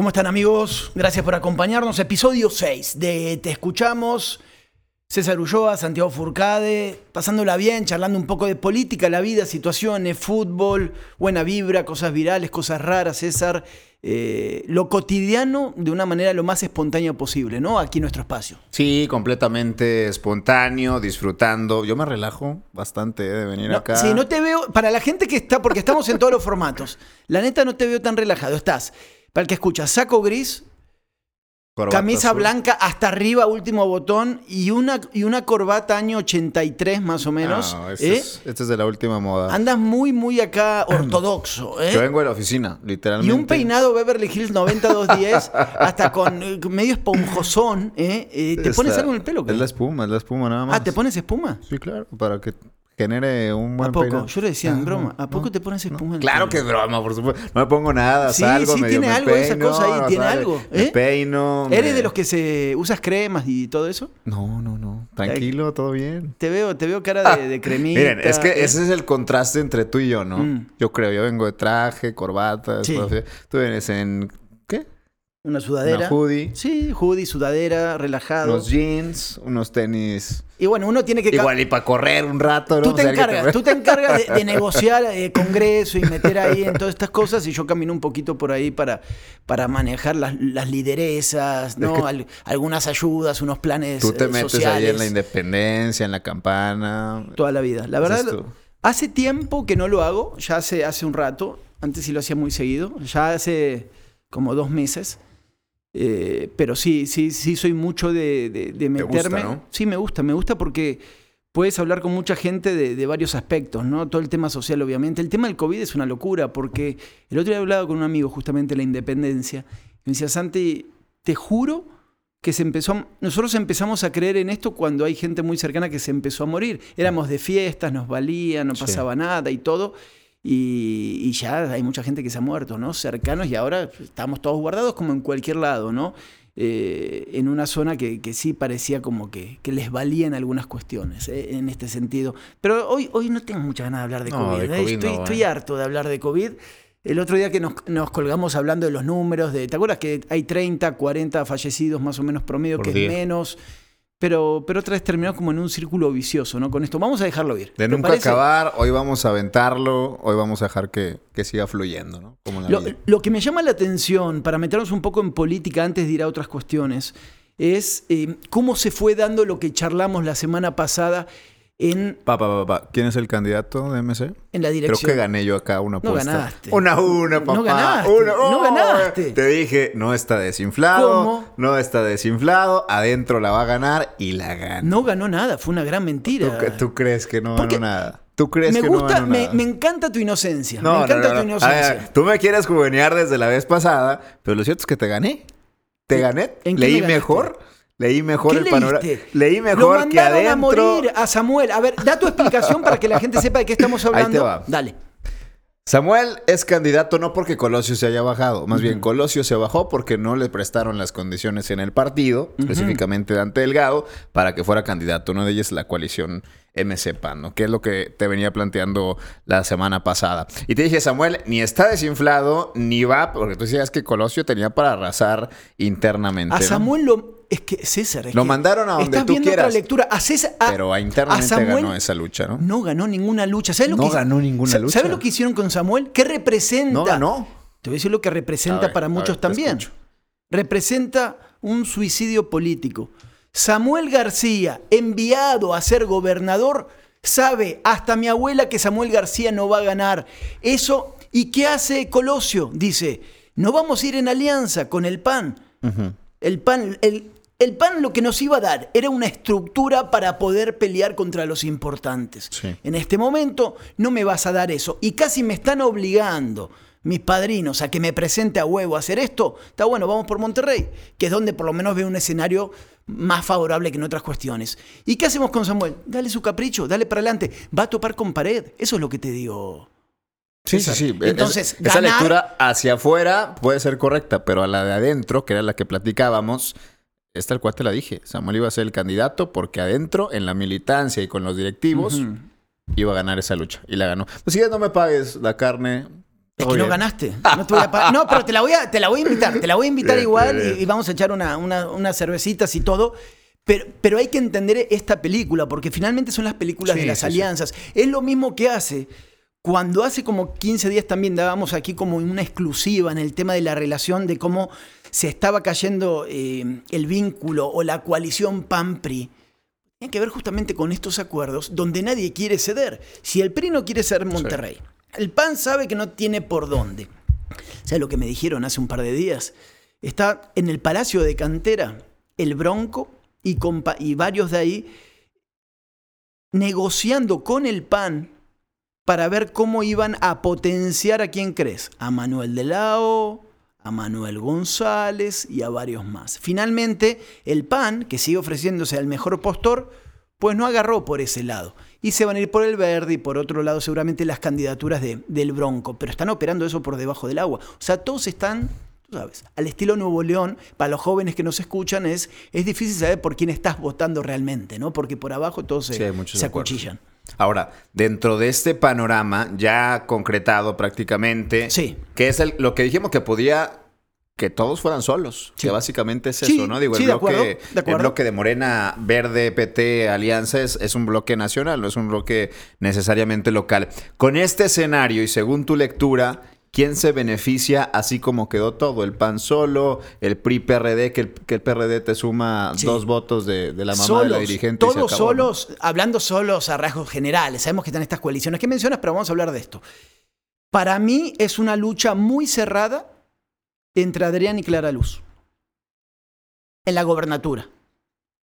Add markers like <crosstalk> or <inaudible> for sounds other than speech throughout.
¿Cómo están amigos? Gracias por acompañarnos. Episodio 6 de Te Escuchamos. César Ulloa, Santiago Furcade, pasándola bien, charlando un poco de política, la vida, situaciones, fútbol, buena vibra, cosas virales, cosas raras, César. Eh, lo cotidiano de una manera lo más espontánea posible, ¿no? Aquí en nuestro espacio. Sí, completamente espontáneo, disfrutando. Yo me relajo bastante eh, de venir No, acá. Sí, no te veo, para la gente que está, porque estamos en todos los formatos, la neta no te veo tan relajado. Estás, para el que escucha, saco gris, Corbata camisa azul. blanca hasta arriba, último botón, y una, y una corbata año 83 más o menos. No, este, ¿eh? es, este es de la última moda. Andas muy, muy acá <clears throat> ortodoxo, ¿eh? Yo vengo de la oficina, Y literalmente. un peinado Beverly Hills 9210, <laughs> hasta con eh, medio esponjosón, ¿Te pones algo en el pelo? qué? Es la espuma, es la espuma nada más. Ah, ¿te pones espuma? Sí, claro, para que genere un buen ¿A poco? peinado. Yo le decía en Ah, broma, no, ¿a poco no, te pones no. espuma en el Claro que es broma, por supuesto. No me pongo nada, Sí, salgo, sí, medio tiene me algo esa cosa ahí, no, tiene sale, algo, Me ¿eh? peino. ¿Eres me- de los que se usas cremas y todo eso? No, no, no. Tranquilo, todo bien. Te veo, te veo cara de, de cremita. Miren, es que ¿eh? ese es el contraste entre tú y yo, ¿no? Mm. Yo creo, yo vengo de traje, corbata, Sí. tú vienes en. Una sudadera. Una hoodie, Sí, hoodie, sudadera, relajado. unos jeans, unos tenis. Y bueno, uno tiene que... Igual y para correr un rato, ¿no? Tú te encargas, tú te encargas de, de <laughs> negociar eh, congreso y meter ahí en todas estas cosas y yo camino un poquito por ahí para, para manejar las, las lideresas, ¿no? que- Al- algunas ayudas, unos planes Tú te eh, metes sociales, ahí en la independencia, en la campana. toda la vida. La verdad, hace tiempo que no lo hago, ya hace, hace un rato, antes sí lo hacía muy seguido, ya hace como dos meses. Eh, pero sí, sí, sí soy mucho de, de- de Te gusta, meterme. ¿no? Sí, me gusta, me gusta porque puedes hablar con mucha gente de, de varios aspectos, ¿no? Todo el tema social, obviamente. El tema del COVID es una locura porque el otro día he hablado con un amigo justamente de la independencia. Me decía, Santi, te juro que se empezó a- nosotros empezamos a creer en esto cuando hay gente muy cercana que se empezó a morir. Éramos de fiestas, nos valía, no Sí. pasaba nada y todo. Y, y ya hay mucha gente que se ha muerto, ¿no? Cercanos y ahora estamos todos guardados como en cualquier lado, ¿no? Eh, en una zona que, que sí parecía como que, que les valían algunas cuestiones ¿eh? en este sentido. Pero hoy, hoy no tengo mucha ganas de hablar de No, COVID. de ¿eh? COVID estoy, no, estoy ¿eh? harto de hablar de COVID. El otro día que nos, nos colgamos hablando de los números, de, ¿te acuerdas que hay 30, 40 fallecidos más o menos promedio, Por que es menos? Pero, pero otra vez terminó como en un círculo vicioso, ¿no? Con esto. Vamos a dejarlo ir. ¿Te De nunca parece? acabar, hoy vamos a aventarlo, hoy vamos a dejar que, que siga fluyendo, ¿no? Como en la Lo, vida. lo que me llama la atención, para meternos un poco en política antes de ir a otras cuestiones, es eh, cómo se fue dando lo que charlamos la semana pasada en, Pa, pa, pa, pa. ¿Quién es el candidato de MC? en la Creo dirección. que gané yo acá una No apuesta. ganaste. Una a una, No papá. ganaste, Una- no ¡Oh! ganaste. Te dije, no está desinflado. ¿Cómo? No está desinflado. Adentro la va a ganar y la gana. No ganó nada, fue una gran ¿Tú, mentira. tú crees que no Porque ganó nada? ¿Tú crees me que gusta, no me, me encanta tu inocencia. No, me no, encanta no, tu no. inocencia. Ver, tú me quieres juvenear desde la vez pasada, pero lo cierto es que te gané. Te ¿En- gané. en Leí mejor. Leí mejor ¿Qué el panorama. Leí Lo mejor que mandaron adentro. a morir a Samuel. A ver, da tu explicación para que la gente sepa de qué estamos <laughs> Ahí te hablando. va. Dale. Samuel es candidato no porque Colosio se haya bajado, más bien Colosio se bajó porque no le prestaron las condiciones en el partido, específicamente Dante Delgado, para que fuera candidato. Una de ellas la coalición MC PAN, ¿no? Que es lo que te venía planteando la semana pasada. Y te dije, Samuel, ni está desinflado, ni va, porque tú decías que Colosio tenía para arrasar internamente. A ¿no? Samuel lo. Es que, César. es Lo que mandaron a donde Estás tú viendo quieras. otra lectura. A César. a- Pero a internamente Samuel ganó esa lucha, ¿no? No ganó ninguna lucha. ¿Sabes lo No que ganó ninguna lucha. ¿Sabes lo que hicieron con Samuel? ¿Qué representa? No ganó. Te voy a decir lo que representa ver, para muchos ver, también. Representa un suicidio político. Samuel García, enviado a ser gobernador, sabe hasta mi abuela que Samuel García no va a ganar. Eso, ¿y qué hace Colosio? Dice, no vamos a ir en alianza con el PAN. El PAN, el, el PAN lo que nos iba a dar era una estructura para poder pelear contra los importantes. Sí. En este momento no me vas a dar eso. Y casi me están obligando mis padrinos a que me presente a huevo a hacer esto. Está bueno, vamos por Monterrey, que es donde por lo menos veo un escenario más favorable que en otras cuestiones. ¿Y qué hacemos con Samuel? Dale su capricho, dale para adelante. Va a topar con pared. Eso es lo que te digo. Sí, sí, sí. Entonces, Es- esa lectura hacia afuera puede ser correcta, pero a la de adentro, que era la que platicábamos, esta el cual te la dije. Samuel iba a ser el candidato porque adentro, en la militancia y con los directivos, iba a ganar esa lucha. Y la ganó. Pues si ya no me pagues la carne, Es que no ganaste. No, pero te la, voy a, te la voy a invitar. Te la voy a invitar igual Y, vamos a echar una, unas cervecitas y todo. Pero, pero, hay que entender esta película, porque finalmente son las películas de las alianzas. Es lo mismo que hace. Cuando hace como 15 días también dábamos aquí como una exclusiva en el tema de la relación de cómo se estaba cayendo eh, el vínculo o la coalición PAN-PRI. Tiene que ver justamente con estos acuerdos donde nadie quiere ceder. Si el PRI no quiere ser Monterrey, el PAN sabe que no tiene por dónde. ¿Sabes lo que me dijeron hace un par de días? Está en el Palacio de Cantera el Bronco y, y varios de ahí negociando con el PAN para ver cómo iban a potenciar a quién crees, a Manuel de Lao, a Manuel González y a varios más. Finalmente, el PAN, que sigue ofreciéndose al mejor postor, pues no agarró por ese lado. Y se van a ir por el verde y por otro lado seguramente las candidaturas de, del Bronco. Pero están operando eso por debajo del agua. O sea, todos están, tú sabes, al estilo Nuevo León. Para los jóvenes que nos escuchan es, es difícil saber por quién estás votando realmente, ¿no? Porque por abajo todos se, se acuchillan. Ahora, dentro de este panorama ya concretado prácticamente, sí. que es lo que dijimos que podía que todos fueran solos, que básicamente es eso, ¿no? Digo, el, bloque, de el bloque de Morena, Verde, PT, Alianza es, un bloque nacional, no es un bloque necesariamente local. Con este escenario y según tu lectura, ¿quién se beneficia así como quedó todo? El PAN solo, el PRI-PRD, que el, que el PRD te suma dos votos de, la mamá de la dirigente. Todos solos, hablando solos a rasgos generales, sabemos que están estas coaliciones que mencionas, pero vamos a hablar de esto. Para mí es una lucha muy cerrada entre Adrián y Clara Luz. En la gobernatura.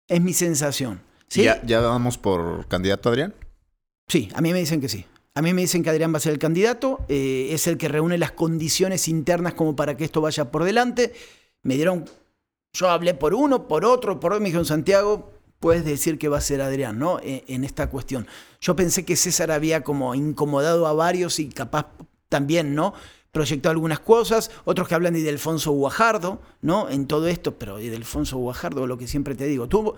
Es mi sensación. ¿Sí? ¿Ya, vamos por candidato Adrián? Sí, a mí me dicen que sí. A mí me dicen que Adrián va a ser el candidato, eh, es el que reúne las condiciones internas como para que esto vaya por delante. Me dieron, yo hablé por uno, por otro, por otro, me dijeron Santiago, puedes decir que va a ser Adrián, ¿no? E, en esta cuestión. Yo pensé que César había como incomodado a varios y capaz también, ¿no? proyectó algunas cosas, otros que hablan de Ildefonso Guajardo, ¿no? En todo esto, pero Ildefonso Guajardo, lo que siempre te digo. ¿Tú,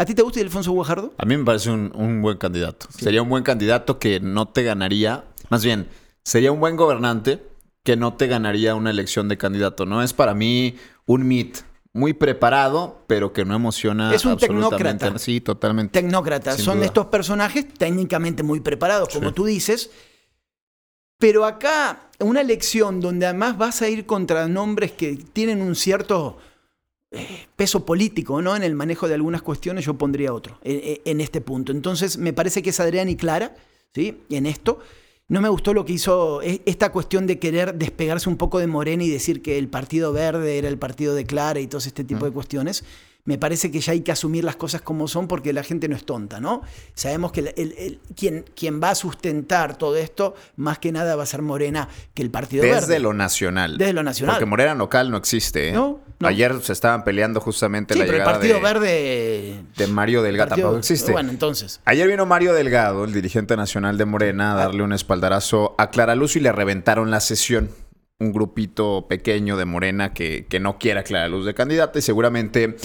¿A ti te gusta Ildefonso Guajardo? A mí me parece un, buen candidato. Sería un buen candidato que no te ganaría, más bien, sería un buen gobernante que no te ganaría una elección de candidato, ¿no? Es para mí un mit muy preparado, pero que no emociona es un tecnócrata. Sí, totalmente. Tecnócrata. Son estos personajes técnicamente muy preparados, como tú dices, pero acá, una elección donde además vas a ir contra nombres que tienen un cierto peso político ¿no? en el manejo de algunas cuestiones, yo pondría otro eh, eh, en, este punto. Entonces, me parece que es Adrián y Clara, ¿sí? En esto. No me gustó lo que hizo esta cuestión de querer despegarse un poco de Morena y decir que el Partido Verde era el partido de Clara y todo este tipo de cuestiones me parece que ya hay que asumir las cosas como son porque la gente no es tonta, ¿no? Sabemos que el, quien, quien, va a sustentar todo esto, más que nada va a ser Morena que el Partido Desde Verde. Desde lo nacional. Desde lo nacional. Porque Morena local no existe. ¿eh? No, Ayer se estaban peleando justamente la pero llegada el Partido de, Verde... De Mario Delgado. Tampoco existe. Bueno, entonces. Ayer vino Mario Delgado, el dirigente nacional de Morena, a darle un espaldarazo a Clara Luz y le reventaron la sesión un grupito pequeño de Morena que, que no quiera Clara Luz de candidata y seguramente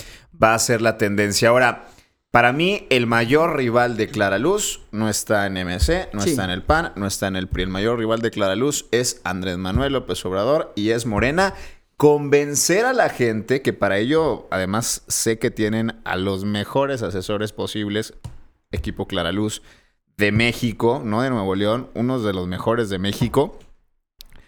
va a ser la tendencia. Ahora, para mí, el mayor rival de Clara Luz no está en MC, no está en el PAN, no está en el PRI. El mayor rival de Clara Luz es Andrés Manuel López Obrador y es Morena. Convencer a la gente, que para ello, además, sé que tienen a los mejores asesores posibles, equipo Clara Luz de México, no de Nuevo León, unos de los mejores de México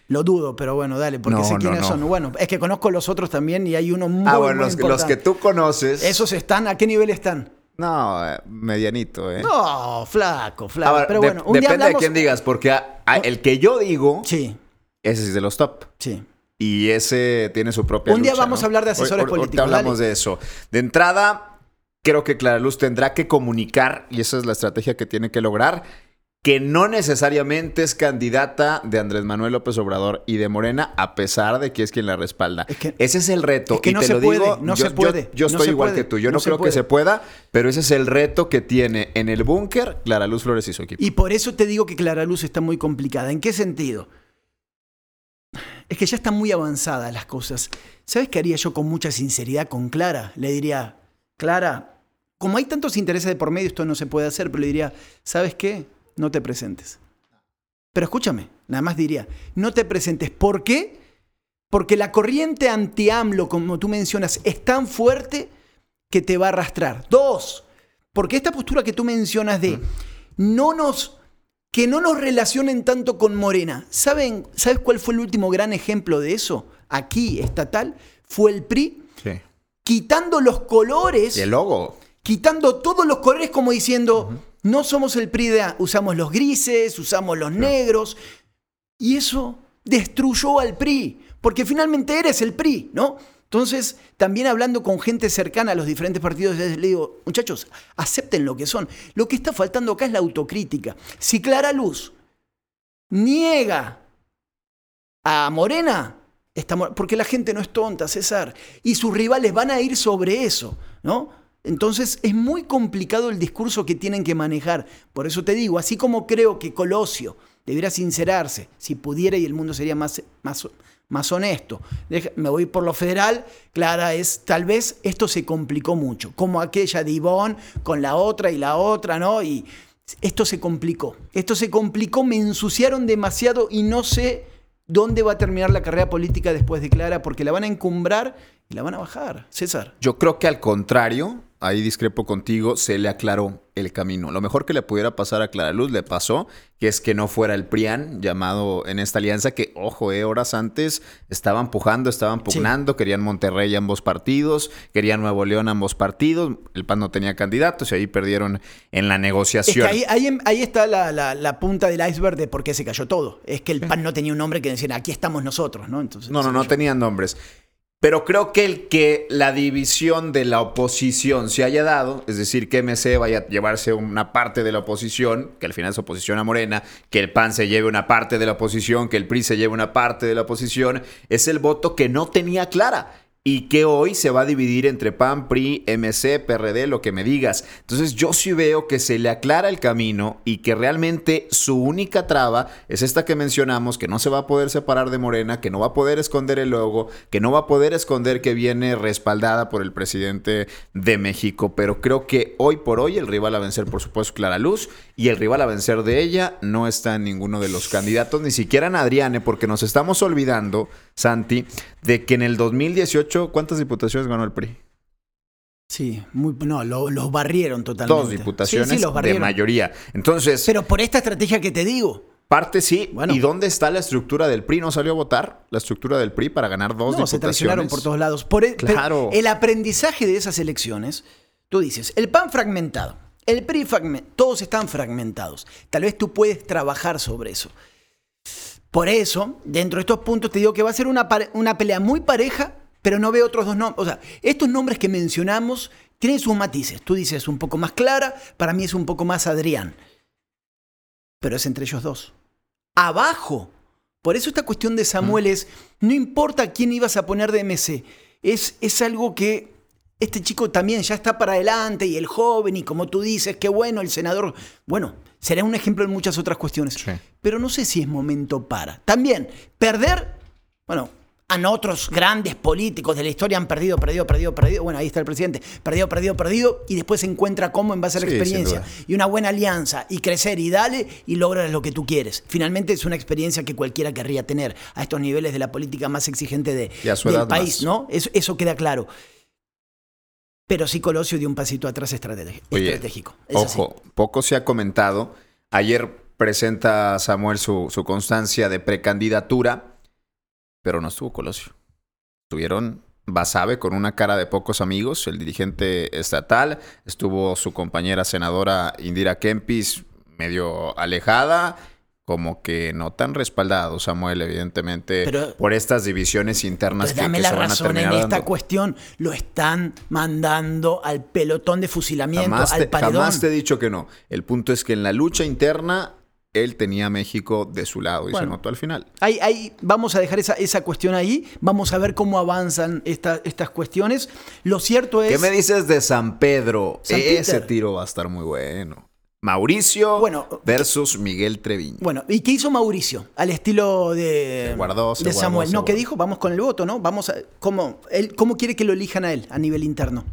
lo dudo, pero bueno, dale, porque sé quiénes son. Bueno, es que conozco los otros también y hay uno muy Ah, bueno, los, los, que tú conoces. ¿Esos están? ¿A qué nivel están? No, eh, medianito, ¿eh? No, flaco, flaco. pero bueno, un depende de quién digas, porque el que yo digo. Sí. Ese es de los top. Sí. Y ese tiene su propia. Un día vamos a hablar de asesores políticos. hablamos de eso. De entrada, creo que Clara Luz tendrá que comunicar, y esa es la estrategia que tiene que lograr que no necesariamente es candidata de Andrés Manuel López Obrador y de Morena, a pesar de que es quien la respalda. ese es el reto. y te lo digo, no se puede. Yo, estoy igual que tú. Yo no, creo que se pueda, pero ese es el reto que tiene en el búnker Clara Luz Flores y su equipo. Y por eso te digo que Clara Luz está muy complicada. ¿En qué sentido? Es que ya están muy avanzadas las cosas. ¿Sabes qué haría yo con mucha sinceridad con Clara? Le diría, Clara, como hay tantos intereses de por medio, esto no se puede hacer, pero le diría, ¿sabes qué? No te presentes. Pero escúchame, nada más diría, no te presentes. ¿Por qué? Porque la corriente anti-AMLO, como tú mencionas, es tan fuerte que te va a arrastrar. Dos, porque esta postura que tú mencionas de no nos que no nos relacionen tanto con Morena. ¿Saben, ¿Sabes cuál fue el último gran ejemplo de eso? Aquí, estatal, fue el PRI. Sí. Quitando los colores. Y el logo. Quitando todos los colores como diciendo, no somos el PRI de... Usamos los grises, usamos los negros. Y eso destruyó al PRI. Porque finalmente eres el PRI, ¿no? Entonces, también hablando con gente cercana a los diferentes partidos, les digo, muchachos, acepten lo que son. Lo que está faltando acá es la autocrítica. Si Clara Luz niega a Morena, porque la gente no es tonta, César, y sus rivales van a ir sobre eso, ¿no? Entonces es muy complicado el discurso que tienen que manejar. Por eso te digo, así como creo que Colosio debería sincerarse, si pudiera y el mundo sería más, más, más honesto. Me voy por lo federal, Clara es, tal vez esto se complicó mucho, como aquella de Ivonne con la otra y la otra, ¿no? Y esto se complicó, esto se complicó, me ensuciaron demasiado y no sé dónde va a terminar la carrera política después de Clara, porque la van a encumbrar y la van a bajar. César. Yo creo que al contrario, ahí discrepo contigo, se le aclaró el camino. Lo mejor que le pudiera pasar a Clara Luz le pasó, que es que no fuera el PRIAN llamado en esta alianza que, ojo, eh, horas antes estaban pujando, estaban pugnando, querían Monterrey ambos partidos, querían Nuevo León ambos partidos, el PAN no tenía candidatos y ahí perdieron en la negociación. ahí, ahí, está la, punta del iceberg de por qué se cayó todo. Es que el PAN no tenía un nombre que decían, aquí estamos nosotros, ¿no? Entonces, no, no, no tenían nombres. Pero creo que el que la división de la oposición se haya dado, es decir, que MC vaya a llevarse una parte de la oposición, que al final es oposición a Morena, que el PAN se lleve una parte de la oposición, que el PRI se lleve una parte de la oposición, es el voto que no tenía clara y que hoy se va a dividir entre PAN, PRI, MC, PRD, lo que me digas. Entonces yo sí veo que se le aclara el camino y que realmente su única traba es esta que mencionamos, que no se va a poder separar de Morena, que no va a poder esconder el logo, que no va a poder esconder que viene respaldada por el presidente de México. Pero creo que hoy por hoy el rival a vencer, por supuesto, Clara Luz, y el rival a vencer de ella no está en ninguno de los candidatos, ni siquiera en Adriane, porque nos estamos olvidando, Santi, de que en el 2018 ¿cuántas diputaciones ganó el PRI? Sí, muy, no, los barrieron totalmente. Dos diputaciones de mayoría. Entonces. Pero por esta estrategia que te digo. Parte sí. ¿Y dónde está la estructura del PRI? ¿No salió a votar la estructura del PRI para ganar dos no, se traicionaron por todos lados. Por el, claro. el aprendizaje de esas elecciones, tú dices, el PAN fragmentado, el PRI todos están fragmentados. Tal vez tú puedes trabajar sobre eso. Por eso, dentro de estos puntos te digo que va a ser una, una pelea muy pareja pero no veo otros dos nombres. O sea, estos nombres que mencionamos tienen sus matices. Tú dices un poco más Clara, para mí es un poco más Adrián. Pero es entre ellos dos. Abajo. Por eso esta cuestión de Samuel mm. es, no importa quién ibas a poner de MC, es, es algo que este chico también ya está para adelante y el joven y como tú dices, qué bueno, el senador, bueno, será un ejemplo en muchas otras cuestiones. Pero no sé si es momento para. También, perder, bueno, han otros grandes políticos de la historia han perdido, perdido, perdido, perdido. Bueno, ahí está el presidente. Perdido, perdido, perdido. Y después se encuentra cómo en base a la experiencia. Y una buena alianza. Y crecer y dale y logras lo que tú quieres. Finalmente es una experiencia que cualquiera querría tener a estos niveles de la política más exigente de, del país, ¿no? Eso, eso queda claro. Pero sí Colosio dio un pasito atrás estratégico. ojo, poco se ha comentado. Ayer presenta Samuel su, su constancia de precandidatura pero no estuvo Colosio. Estuvieron Basabe con una cara de pocos amigos, el dirigente estatal, estuvo su compañera senadora Indira Kempis medio alejada, como que no tan respaldado, Samuel, evidentemente, por estas divisiones internas que, dame la razón en esta cuestión, lo están mandando al pelotón de fusilamiento, al paredón. Jamás te he dicho que no. El punto es que en la lucha interna él tenía a México de su lado y se notó al final. Ahí, ahí, vamos a dejar esa, esa, cuestión ahí, vamos a ver cómo avanzan estas cuestiones. Lo cierto es... ¿Qué me dices de San Pedro? Ese tiro va a estar muy bueno. Mauricio versus Miguel Treviño. Bueno, ¿y qué hizo Mauricio? Al estilo de, de Samuel. no, ¿qué dijo? Vamos con el voto, ¿no? Vamos a. ¿cómo, él, ¿Cómo quiere que lo elijan a él a nivel interno?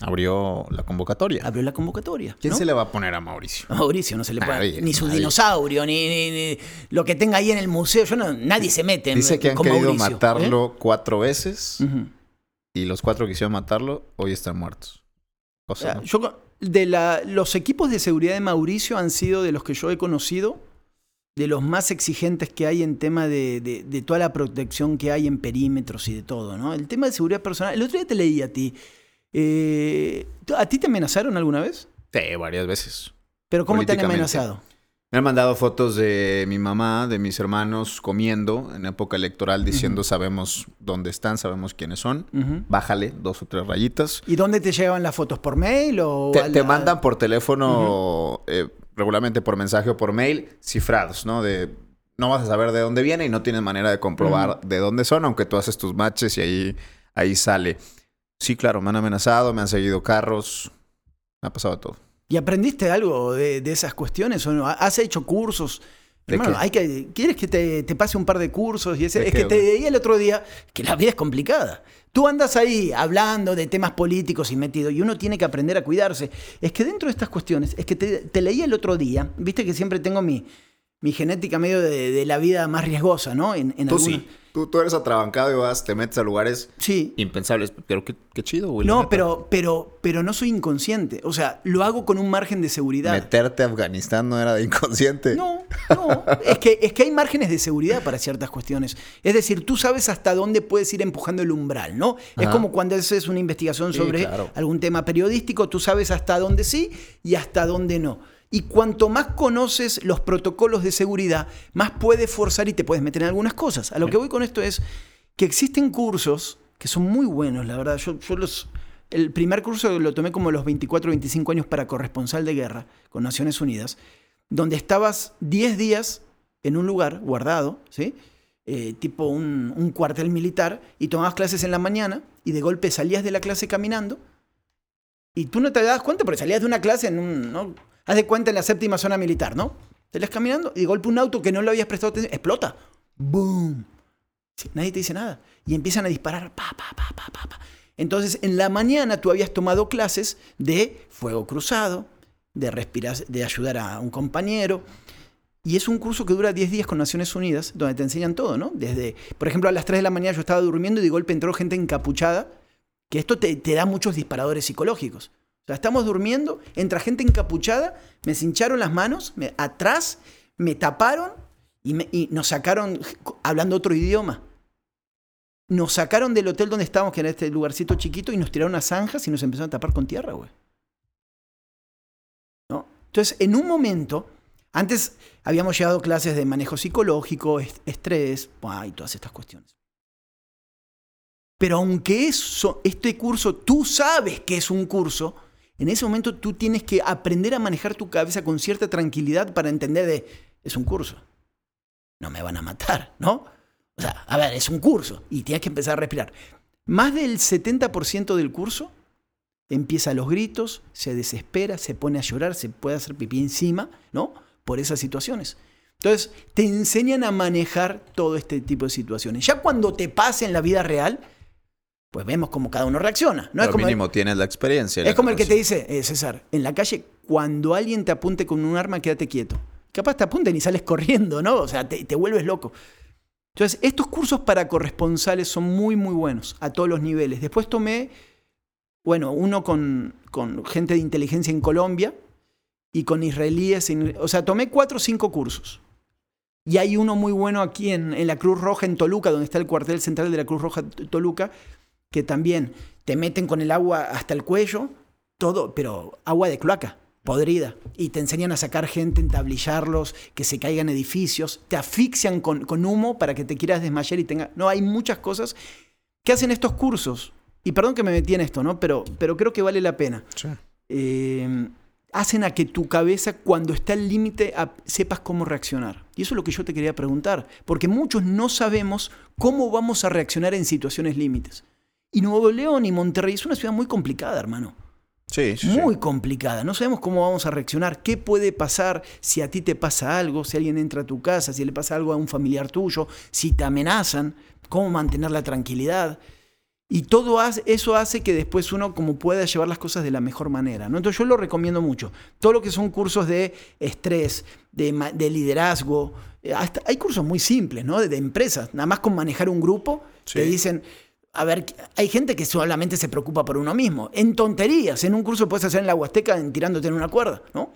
Abrió la convocatoria. Abrió la convocatoria. ¿Quién ¿no? se le va a poner a Mauricio? A Mauricio no se le puede. Nadie, ni su nadie. dinosaurio, ni, ni- ni lo que tenga ahí en el museo. Yo no, nadie se mete en, Dice que han con querido Mauricio, ¿eh? matarlo cuatro veces y los cuatro que quisieron matarlo hoy están muertos. O sea, ¿no? yo de la, los equipos de seguridad de Mauricio han sido de los que yo he conocido, de los más exigentes que hay en tema de, de- de toda la protección que hay en perímetros y de todo, ¿no? El tema de seguridad personal. El otro día te leí a ti. eh, ¿A ti te amenazaron alguna vez? Sí, varias veces. ¿Pero cómo te han amenazado? Me han mandado fotos de mi mamá, de mis hermanos comiendo en época electoral diciendo sabemos dónde están, sabemos quiénes son. Bájale dos o tres rayitas. ¿Y dónde te llegaban las fotos? ¿Por mail o...? Te, mandan por teléfono, eh, regularmente por mensaje o por mail, cifrados, ¿no? De no vas a saber de dónde viene y no tienes manera de comprobar de dónde son, aunque tú haces tus matches y ahí, ahí sale. Sí, claro, me han amenazado, me han seguido carros, me ha pasado todo. ¿Y aprendiste algo de, de esas cuestiones o no? ¿Has hecho cursos? ¿De Hermano, hay que, ¿quieres que te, te pase un par de cursos? Y ese- ¿De es qué, que te leí el otro día que la vida es complicada. Tú andas ahí hablando de temas políticos y metido, y uno tiene que aprender a cuidarse. Es que dentro de estas cuestiones, es que te, te leí el otro día, viste que siempre tengo mi, mi genética medio de, de la vida más riesgosa, ¿no? En, en Tú alguna- sí. Tú, tú eres atrabancado y vas, te metes a lugares Sí. impensables. Pero qué, qué chido, güey. No, pero, pero, pero no soy inconsciente. O sea, lo hago con un margen de seguridad. Meterte a Afganistán no era de inconsciente. No, no. Es que, es que hay márgenes de seguridad para ciertas cuestiones. Es decir, tú sabes hasta dónde puedes ir empujando el umbral, ¿no? Es como cuando haces una investigación Sí, sobre claro. algún tema periodístico, tú sabes hasta dónde sí y hasta dónde no. Y cuanto más conoces los protocolos de seguridad, más puedes forzar y te puedes meter en algunas cosas. A lo que voy con esto es que existen cursos que son muy buenos, la verdad. Yo, yo los. El primer curso lo tomé como los 24 o 25 años para corresponsal de guerra con Naciones Unidas, donde estabas 10 días en un lugar guardado, ¿sí? Eh, tipo un, un cuartel militar, y tomabas clases en la mañana y de golpe salías de la clase caminando y tú no te das cuenta porque salías de una clase en un... ¿no? Haz de cuenta en la séptima zona militar, ¿no? Salías caminando y de golpe un auto que no le habías prestado atención explota. ¡Boom! Sí, nadie te dice nada. Y empiezan a disparar. Pa, pa, pa, pa, pa. Entonces, en la mañana tú habías tomado clases de fuego cruzado, de, respirar, de ayudar a un compañero. Y es un curso que dura 10 días con Naciones Unidas, donde te enseñan todo, ¿no? Desde, por ejemplo, a las 3 de la mañana yo estaba durmiendo y de golpe entró gente encapuchada, que esto te, te da muchos disparadores psicológicos. O sea, estamos durmiendo, entra gente encapuchada, me cincharon las manos, atrás, me taparon y, nos sacaron hablando otro idioma. Nos sacaron del hotel donde estábamos, que era este lugarcito chiquito, y nos tiraron a zanjas y nos empezaron a tapar con tierra, güey. Entonces, en un momento, antes habíamos llevado clases de manejo psicológico, est- estrés, y todas estas cuestiones. Pero aunque eso, este curso, tú sabes que es un curso, en ese momento tú tienes que aprender a manejar tu cabeza con cierta tranquilidad para entender de, es un curso. No me van a matar, ¿no? O sea, a ver, es un curso y tienes que empezar a respirar. Más del 70% del curso empieza los gritos, se desespera, se pone a llorar, se puede hacer pipí encima, ¿no? Por esas situaciones. Entonces, te enseñan a manejar todo este tipo de situaciones. Ya cuando te pase en la vida real, pues vemos cómo cada uno reacciona. No Pero es como, mínimo tienes la experiencia. es la como el que te dice, eh, César, en la calle, cuando alguien te apunte con un arma, quédate quieto. Capaz te apunten y sales corriendo, ¿no? O sea, te, te vuelves loco. Entonces, estos cursos para corresponsales son muy, muy buenos a todos los niveles. Después tomé, bueno, uno con, con gente de inteligencia en Colombia y con israelíes. en- o sea, tomé cuatro o cinco cursos. Y hay uno muy bueno aquí en, en la Cruz Roja en Toluca, donde está el cuartel central de la Cruz Roja Toluca, que también te meten con el agua hasta el cuello, todo, pero agua de cloaca, podrida. Y te enseñan a sacar gente, entablillarlos, que se caigan edificios, te asfixian con, con humo para que te quieras desmayar y tenga... No, hay muchas cosas que hacen estos cursos. Y perdón que me metí en esto, ¿no? Pero, pero creo que vale la pena. Sí. Eh, hacen a que tu cabeza, cuando está al límite, sepas cómo reaccionar. Y eso es lo que yo te quería preguntar. Porque muchos no sabemos cómo vamos a reaccionar en situaciones límites. Y Nuevo León y Monterrey es una ciudad muy complicada, hermano. Sí, sí, sí. Muy complicada. No sabemos cómo vamos a reaccionar, qué puede pasar si a ti te pasa algo, si alguien entra a tu casa, si le pasa algo a un familiar tuyo, si te amenazan, cómo mantener la tranquilidad. Y todo eso hace que después uno como pueda llevar las cosas de la mejor manera. ¿no? Entonces yo lo recomiendo mucho. Todo lo que son cursos de estrés, de, liderazgo, eh, hay cursos muy simples, ¿no? De, empresas, nada más con manejar un grupo, te dicen, a ver, hay gente que solamente se preocupa por uno mismo. En tonterías, en un curso puedes hacer en la Huasteca tirándote en una cuerda, ¿no?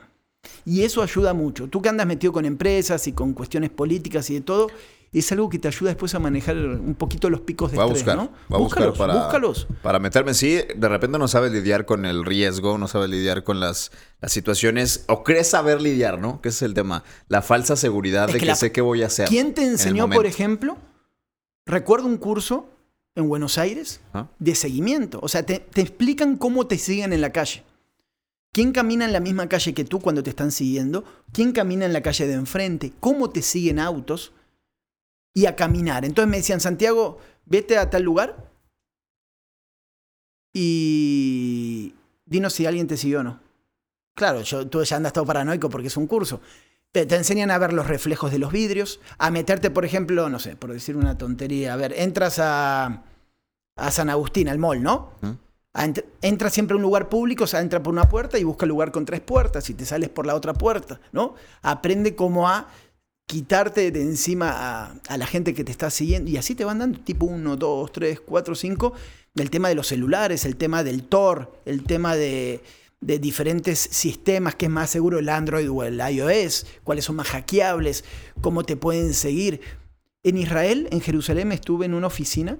Y eso ayuda mucho. Tú que andas metido con empresas y con cuestiones políticas y de todo, es algo que te ayuda después a manejar un poquito los picos de va estrés, buscar, ¿no? Va buscar para, búscalos. para meterme. Sí, de repente no sabes lidiar con el riesgo, no sabes lidiar con las, las situaciones, o crees saber lidiar, ¿no? Que es el tema. La falsa seguridad de que, sé qué voy a hacer. ¿Quién te enseñó, por ejemplo? Recuerdo un curso en Buenos Aires ah. de seguimiento. O sea, te, te explican cómo te siguen en la calle. ¿Quién camina en la misma calle que tú cuando te están siguiendo? ¿Quién camina en la calle de enfrente? ¿Cómo te siguen autos? y a caminar. Entonces me decían, Santiago, vete a tal lugar y dinos si alguien te siguió o no. Claro, yo, tú ya andas todo paranoico porque es un curso. Te, te, enseñan a ver los reflejos de los vidrios, a meterte, por ejemplo, no sé, por decir una tontería, a ver, entras a, a San Agustín, al mall, ¿no? entra siempre a un lugar público, o sea, entra por una puerta y busca el lugar con tres puertas y te sales por la otra puerta, ¿no? Aprende cómo a quitarte de encima a, la gente que te está siguiendo. Y así te van dando tipo 1, 2, 3, 4, 5 del tema de los celulares, el tema del Tor, el tema de, diferentes sistemas, que es más seguro el Android o el iOS, cuáles son más hackeables, cómo te pueden seguir. En Israel, en Jerusalén, estuve en una oficina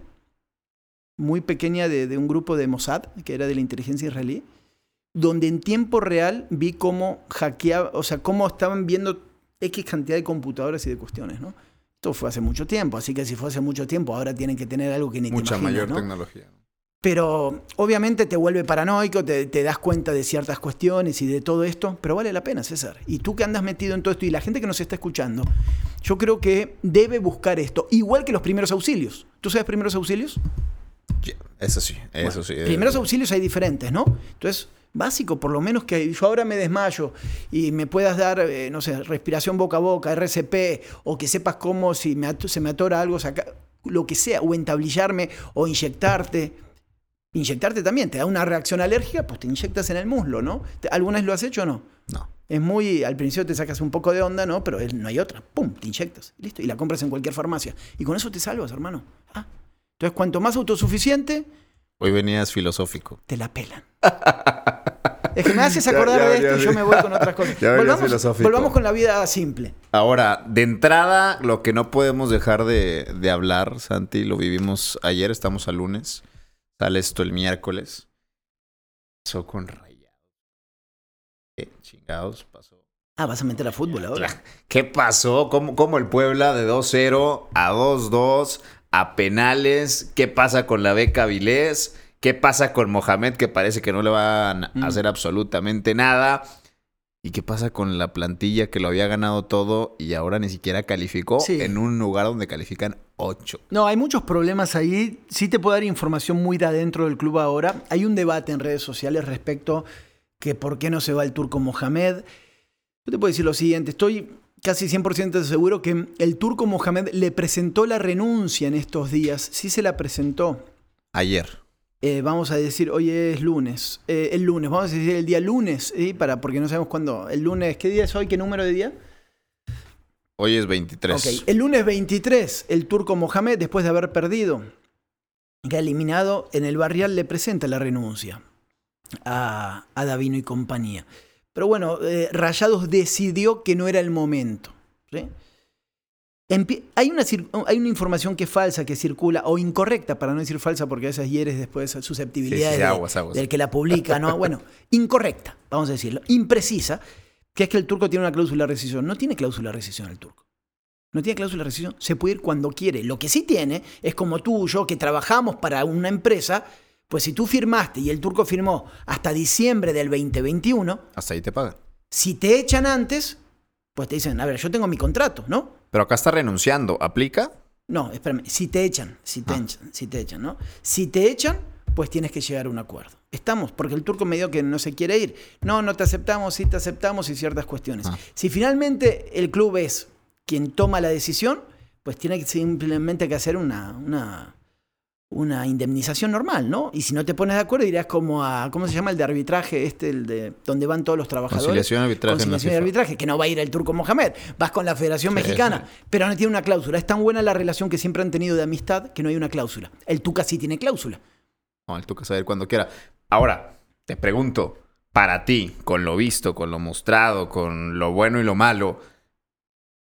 muy pequeña de, de un grupo de Mossad, que era de la inteligencia israelí, donde en tiempo real vi cómo hackeaba, o sea, cómo estaban viendo X cantidad de computadoras y de cuestiones, ¿no? Esto fue hace mucho tiempo, así que si fue hace mucho tiempo, ahora tienen que tener algo que ni Mucha mayor tecnología. Pero obviamente te vuelve paranoico, te, das cuenta de ciertas cuestiones y de todo esto, pero vale la pena, César. Y tú que andas metido en todo esto y la gente que nos está escuchando, yo creo que debe buscar esto, igual que los primeros auxilios. ¿Tú sabes primeros auxilios? eso sí, eso sí. Primeros auxilios hay diferentes, ¿no? Entonces, básico, por lo menos que yo ahora me desmayo y me puedas dar, eh, no sé, respiración boca a boca, RCP, o que sepas cómo si me se me atora algo, lo que sea, o entablillarme o inyectarte. Inyectarte también, te da una reacción alérgica, pues te inyectas en el muslo, ¿no? ¿Alguna vez lo has hecho o no? No. Es muy, al principio te sacas un poco de onda, ¿no? Pero no hay otra. ¡Pum! Te inyectas. Listo. Y la compras en cualquier farmacia. Y con eso te salvas, hermano. Ah. Entonces, cuanto más autosuficiente, Hoy venías filosófico. Te la pelan. es que me haces <laughs> acordar de esto y yo me voy con otras <laughs> cosas. volvamos, volvamos, con la vida simple. Ahora, de entrada, lo que no podemos dejar de, hablar, Santi, lo vivimos ayer, estamos al lunes. Sale esto el miércoles. Pasó con Rayado. ¿Qué chingados pasó? Ah, vas a meter a fútbol ahora. ¿Qué pasó? ¿Cómo, cómo el Puebla de 2-0 a 2-2 a penales. ¿Qué pasa con la beca Vilés? ¿Qué pasa con Mohamed que parece que no le van a mm. hacer absolutamente nada? ¿Y qué pasa con la plantilla que lo había ganado todo y ahora ni siquiera calificó en un lugar donde califican ocho? No, hay muchos problemas ahí. Sí te puedo dar información muy de adentro del club ahora. Hay un debate en redes sociales respecto que por qué no se va el turco Mohamed. Yo te puedo decir lo siguiente, estoy casi 100% seguro que el turco Mohamed le presentó la renuncia en estos días. Sí se la presentó. Ayer. Eh, vamos a decir, hoy es lunes. Eh, el lunes, vamos a decir el día lunes, Para, porque no sabemos cuándo. El lunes, ¿qué día es hoy? ¿Qué número de día? Hoy es 23. Ok, el lunes 23, el turco Mohamed, después de haber perdido, que ha eliminado, en el barrial le presenta la renuncia a, a Davino y compañía. Pero bueno, eh, Rayados decidió que no era el momento. Hay una, hay una, información que es falsa, que circula, o incorrecta, para no decir falsa, porque a veces hieres después susceptibilidades del que la publica, ¿no? bueno, <laughs> incorrecta, vamos a decirlo, imprecisa, que es que el turco tiene una cláusula de rescisión. No tiene cláusula de rescisión el turco. No tiene cláusula de rescisión, se puede ir cuando quiere. Lo que sí tiene es como tú y yo, que trabajamos para una empresa, pues si tú firmaste y el turco firmó hasta diciembre del 2021. Hasta ahí te pagan. Si te echan antes, pues te dicen, a ver, yo tengo mi contrato, ¿no? Pero acá está renunciando. ¿Aplica? No, espérame. Si te echan, si te, ah. echan, si te echan, ¿no? Si te echan, pues tienes que llegar a un acuerdo. Estamos, porque el turco me dijo que no se quiere ir. No, no te aceptamos, sí te aceptamos y ciertas cuestiones. Ah. Si finalmente el club es quien toma la decisión, pues tiene simplemente que hacer una, una una indemnización normal, ¿no? Y si no te pones de acuerdo, irás como a, ¿cómo se llama el de arbitraje este, el de donde van todos los trabajadores? Conciliación, arbitraje. Conciliación y arbitraje, que no va a ir el turco Mohamed, vas con la Federación Mexicana, pero no tiene una cláusula. Es tan buena la relación que siempre han tenido de amistad que no hay una cláusula. El Tuca sí tiene cláusula. No, el Tuca saber cuando quiera. Ahora, te pregunto, para ti, con lo visto, con lo mostrado, con lo bueno y lo malo,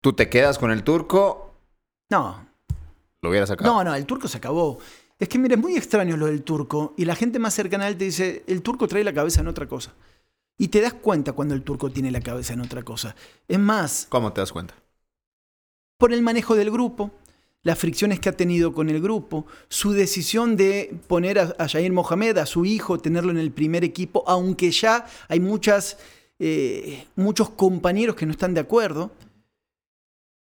¿tú te quedas con el turco? No. ¿Lo hubieras sacado? No, no, el turco se acabó. Es que, mire, es muy extraño lo del turco. Y la gente más cercana a él te dice, el turco trae la cabeza en otra cosa. Y te das cuenta cuando el turco tiene la cabeza en otra cosa. Es más... ¿Cómo te das cuenta? Por el manejo del grupo, las fricciones que ha tenido con el grupo, su decisión de poner a, a Jair Mohamed, a su hijo, tenerlo en el primer equipo, aunque ya hay muchas, eh, muchos compañeros que no están de acuerdo.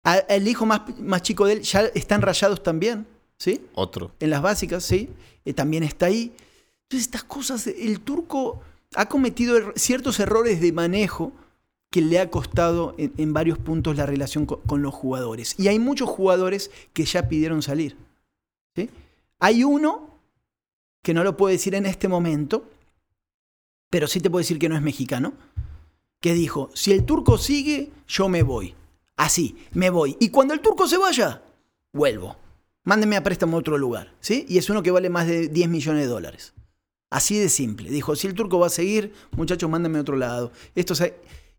A, el hijo más, más chico de él ya están rayados también. ¿Sí? Otro. En las básicas, sí. Eh, también está ahí. Entonces, estas cosas, el turco ha cometido er ciertos errores de manejo que le ha costado en, en varios puntos la relación con, con, los jugadores. Y hay muchos jugadores que ya pidieron salir. ¿sí? Hay uno que no lo puedo decir en este momento, pero sí te puedo decir que no es mexicano, que dijo, si el turco sigue, yo me voy. Así, me voy. Y cuando el turco se vaya, vuelvo mándenme a préstamo a otro lugar, ¿sí? Y es uno que vale más de 10 millones de dólares. Así de simple. Dijo, si el turco va a seguir, muchachos, mándenme a otro lado. Esto es...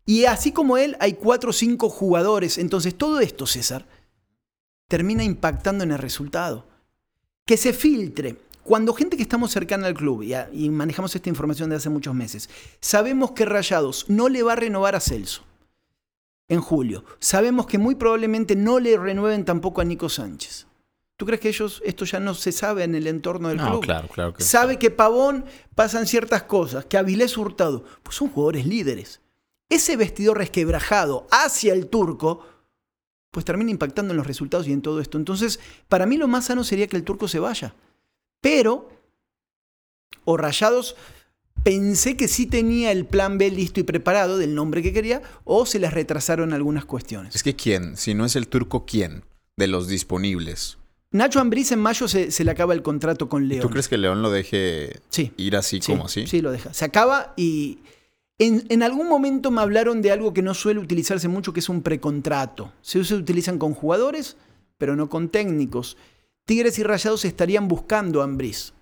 Y así como él, hay cuatro o cinco jugadores. Entonces, todo esto, César, termina impactando en el resultado. Que se filtre. Cuando gente que estamos cercana al club, y, y manejamos esta información de hace muchos meses, sabemos que Rayados no le va a renovar a Celso en julio. Sabemos que muy probablemente no le renueven tampoco a Nico Sánchez. ¿Tú crees que ellos, esto ya no se sabe en el entorno del no, club? Claro, claro que Sabe que Pavón pasan ciertas cosas, que Avilés Hurtado, pues son jugadores líderes. Ese vestidor resquebrajado hacia el turco, pues termina impactando en los resultados y en todo esto. Entonces, para mí lo más sano sería que el turco se vaya. Pero, o Rayados, pensé que sí tenía el plan B listo y preparado del nombre que quería, o se les retrasaron algunas cuestiones. Es que quién, si no es el turco, ¿quién? De los disponibles. Nacho Ambriz en mayo se, se, le acaba el contrato con León. ¿Tú crees que León lo deje sí. ir así sí, como así? Sí, lo deja. Se acaba y en, en, algún momento me hablaron de algo que no suele utilizarse mucho, que es un precontrato. Se, se utilizan con jugadores, pero no con técnicos. Tigres y Rayados estarían buscando a Ambriz.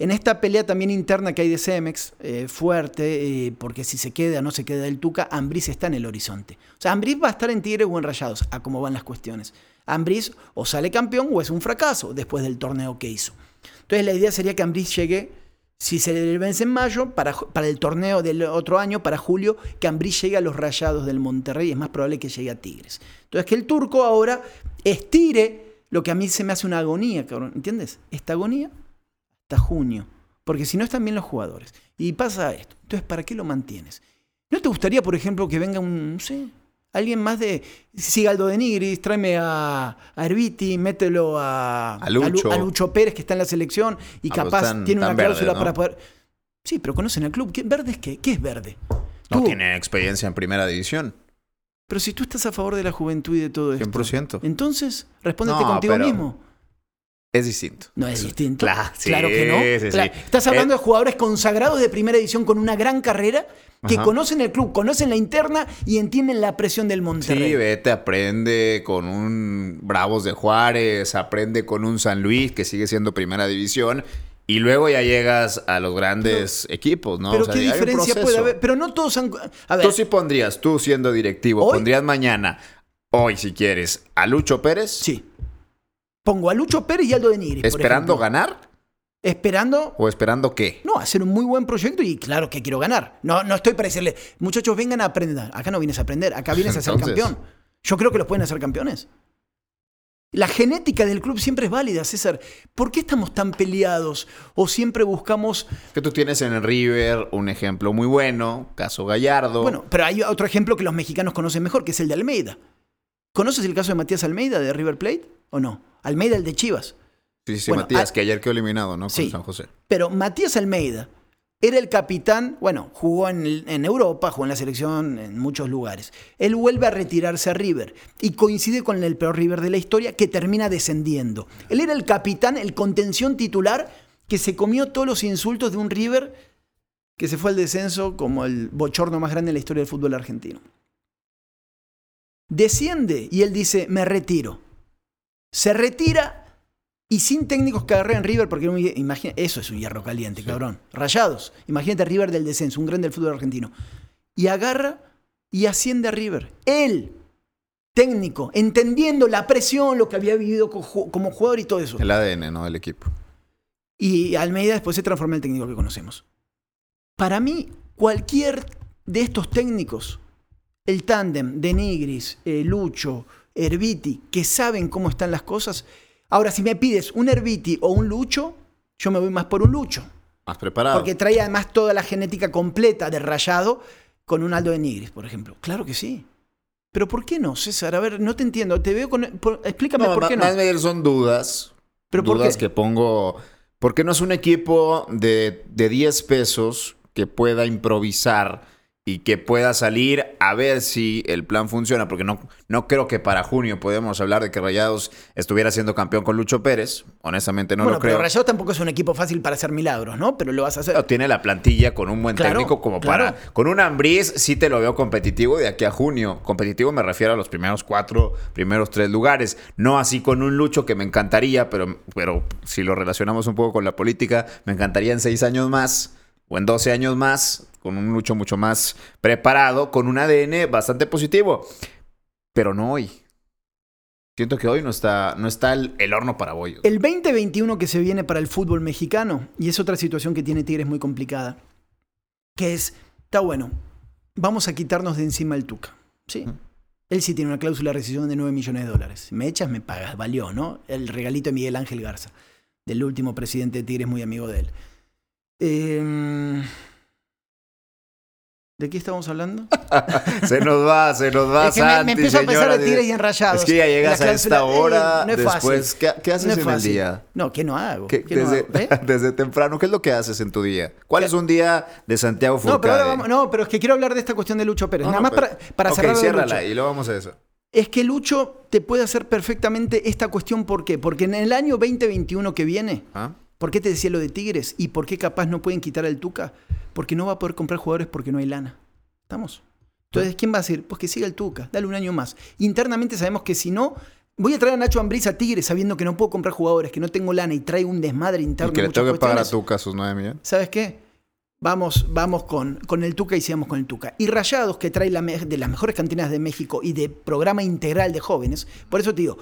En esta pelea también interna que hay de Cemex, eh, fuerte, eh, porque si se queda o no se queda el Tuca, Ambriz está en el horizonte. O sea, Ambriz va a estar en Tigres o en Rayados, a cómo van las cuestiones. Ambriz o sale campeón o es un fracaso después del torneo que hizo. Entonces la idea sería que Ambriz llegue, si se le vence en mayo, para, para el torneo del otro año, para julio, que Ambriz llegue a los Rayados del Monterrey, es más probable que llegue a Tigres. Entonces que el turco ahora estire lo que a mí se me hace una agonía, cabrón, ¿entiendes? Esta agonía hasta junio, porque si no están bien los jugadores. Y pasa esto. Entonces, ¿para qué lo mantienes? ¿No te gustaría, por ejemplo, que venga un, no sé, alguien más de Sigaldo de Nigris, tráeme a, a Herbiti, mételo a, a, Lucho. a, a, Lucho. Pérez, que está en la selección y ah, capaz tan, tiene una cláusula verde, ¿no? para poder. Sí, pero conocen el club. ¿Qué, ¿Verde es qué? ¿Qué es verde? No Tú, tiene experiencia en primera división. Pero si tú estás a favor de la juventud y de todo esto. 100%. Entonces, respóndete no, contigo pero... mismo. Es distinto. No es distinto. Claro, sí, claro que no. Sí, claro. sí. Estás hablando eh, de jugadores consagrados de primera edición con una gran carrera que Ajá. conocen el club, conocen la interna y entienden la presión del Monterrey. Sí, vete, aprende con un Bravos de Juárez, aprende con un San Luis que sigue siendo primera división. Y luego ya llegas a los grandes pero, equipos, ¿no? Pero o sea, qué diferencia puede haber. Pero no todos han. A ver, Tú sí pondrías, tú siendo directivo, ¿Hoy? pondrías mañana, hoy si quieres, a Lucho Pérez. Sí. Pongo a Lucho Pérez y Aldo de Nigris. ¿Esperando por ganar? Esperando. ¿O esperando qué? No, hacer un muy buen proyecto y claro que quiero ganar. No, no estoy para decirle, muchachos, vengan a aprender. Acá no vienes a aprender, acá vienes a ser Entonces... campeón. Yo creo que los pueden hacer campeones. La genética del club siempre es válida, César. ¿Por qué estamos tan peleados? O siempre buscamos. Que tú tienes en el River un ejemplo muy bueno, caso Gallardo. Bueno, pero hay otro ejemplo que los mexicanos conocen mejor, que es el de Almeida. ¿Conoces el caso de Matías Almeida de River Plate o no? Almeida, el de Chivas. Sí, sí, Bueno, Matías, a- que ayer quedó eliminado, ¿no? Con Sí. San José. Pero Matías Almeida Era el capitán, bueno, jugó en, en, Europa, jugó en la selección en muchos lugares. Él vuelve a retirarse a River y coincide con el peor River de la historia que termina descendiendo. Él era el capitán, el contención titular que se comió todos los insultos de un River que se fue al descenso como el bochorno más grande en la historia del fútbol argentino. Desciende y él dice, me retiro. Se retira y sin técnicos que agarren River, porque imagina, eso es un hierro caliente, cabrón. Rayados. Imagínate River del descenso, un gran del fútbol argentino. Y agarra y asciende a River. Él, técnico, entendiendo la presión, lo que había vivido como jugador y todo eso. El ADN, ¿no? Del equipo. Y Almeida después se transforma en el técnico que conocemos. Para mí, cualquier de estos técnicos, el tándem de Nigris, eh, Lucho, Herbiti, que saben cómo están las cosas. Ahora, si me pides un Herbiti o un Lucho, yo me voy más por un Lucho. Más preparado. Porque trae además toda la genética completa de rayado con un Aldo de Nigris, por ejemplo. Claro que sí. Pero ¿por qué no, César? A ver, no te entiendo. Te veo con. explícame por qué no. Más bien son dudas. ¿Pero dudas que pongo. Porque no es un equipo de, de 10 pesos que pueda improvisar y que pueda salir a ver si el plan funciona, porque no, no creo que para junio podemos hablar de que Rayados estuviera siendo campeón con Lucho Pérez. Honestamente no lo creo. Pero Rayados tampoco es un equipo fácil para hacer milagros, ¿no? Pero lo vas a hacer. tiene la plantilla con un buen técnico como para. Con un Ambriz sí te lo veo competitivo de aquí a junio. Competitivo me refiero a los primeros cuatro, primeros tres lugares. No así con un Lucho que me encantaría, pero, pero si lo relacionamos un poco con la política, me encantaría en seis años más o en 12 años más, con un Lucho mucho más preparado, con un ADN bastante positivo. Pero no hoy. Siento que hoy no está, no está el, horno para bollos. El 2021 que se viene para el fútbol mexicano, y es otra situación que tiene Tigres muy complicada, que es, está bueno, vamos a quitarnos de encima el Tuca. Sí. Él sí tiene una cláusula de rescisión de 9 millones de dólares. Me echas, me pagas. Valió, ¿no? El regalito de Miguel Ángel Garza, del último presidente de Tigres, muy amigo de él. Em, ¿De qué estamos hablando? <laughs> se nos va, se nos va, es que me, empiezo a pensar de tigres y enrayados. Es que ya llegas a esta hora, no es después, ¿qué, ¿qué, haces en el día? No, ¿qué no hago? ¿Qué, desde, ¿Eh? <laughs> desde, temprano, ¿qué es lo que haces en tu día? ¿Cuál es un día de Santiago Furcade? No, pero, vamos, no, pero es que quiero hablar de esta cuestión de Lucho Pérez. Nada más para, para okay, cerrar ciérrala y luego vamos a eso. Es que Lucho te puede hacer perfectamente esta cuestión, ¿por qué? Porque en el año 2021 que viene... ¿Ah? ¿Por qué te decía lo de Tigres? ¿Y por qué capaz no pueden quitar al Tuca? Porque no va a poder comprar jugadores porque no hay lana. ¿Estamos? Entonces, ¿quién va a decir? Pues que siga el Tuca, dale un año más. Internamente sabemos que si no, voy a traer a Nacho Ambriz a Tigres sabiendo que no puedo comprar jugadores, que no tengo lana y traigo un desmadre interno. Y que le tengo que pagar a Tuca sus 9 millones. ¿Sabes qué? Vamos, vamos con, con el Tuca y sigamos con el Tuca. Y Rayados, que trae la de las mejores cantinas de México y de programa integral de jóvenes. Por eso te digo,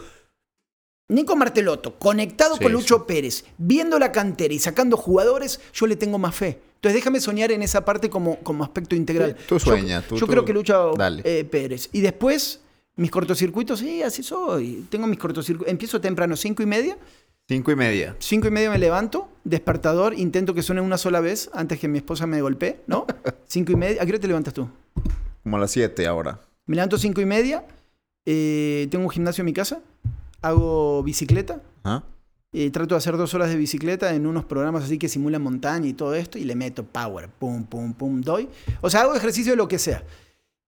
Nico Martelotto, conectado con Lucho Pérez, viendo la cantera y sacando jugadores, yo le tengo más fe. Entonces déjame soñar en esa parte como, como aspecto integral. Tú sueñas. Yo, yo creo que Lucho eh, Pérez. Y después, mis cortocircuitos, sí, así soy. Tengo mis cortocircuitos. Empiezo temprano, cinco y media. Cinco y media. Cinco y media me levanto, despertador, intento que suene una sola vez antes que mi esposa me golpee, ¿no? <laughs> cinco y media. ¿A qué hora te levantas tú? Como a las siete ahora. Me levanto cinco y media. Eh, tengo un gimnasio en mi casa hago bicicleta. Y trato de hacer dos horas de bicicleta en unos programas así que simulan montaña y todo esto. Y le meto power, pum, pum, pum, doy. O sea, hago ejercicio de lo que sea.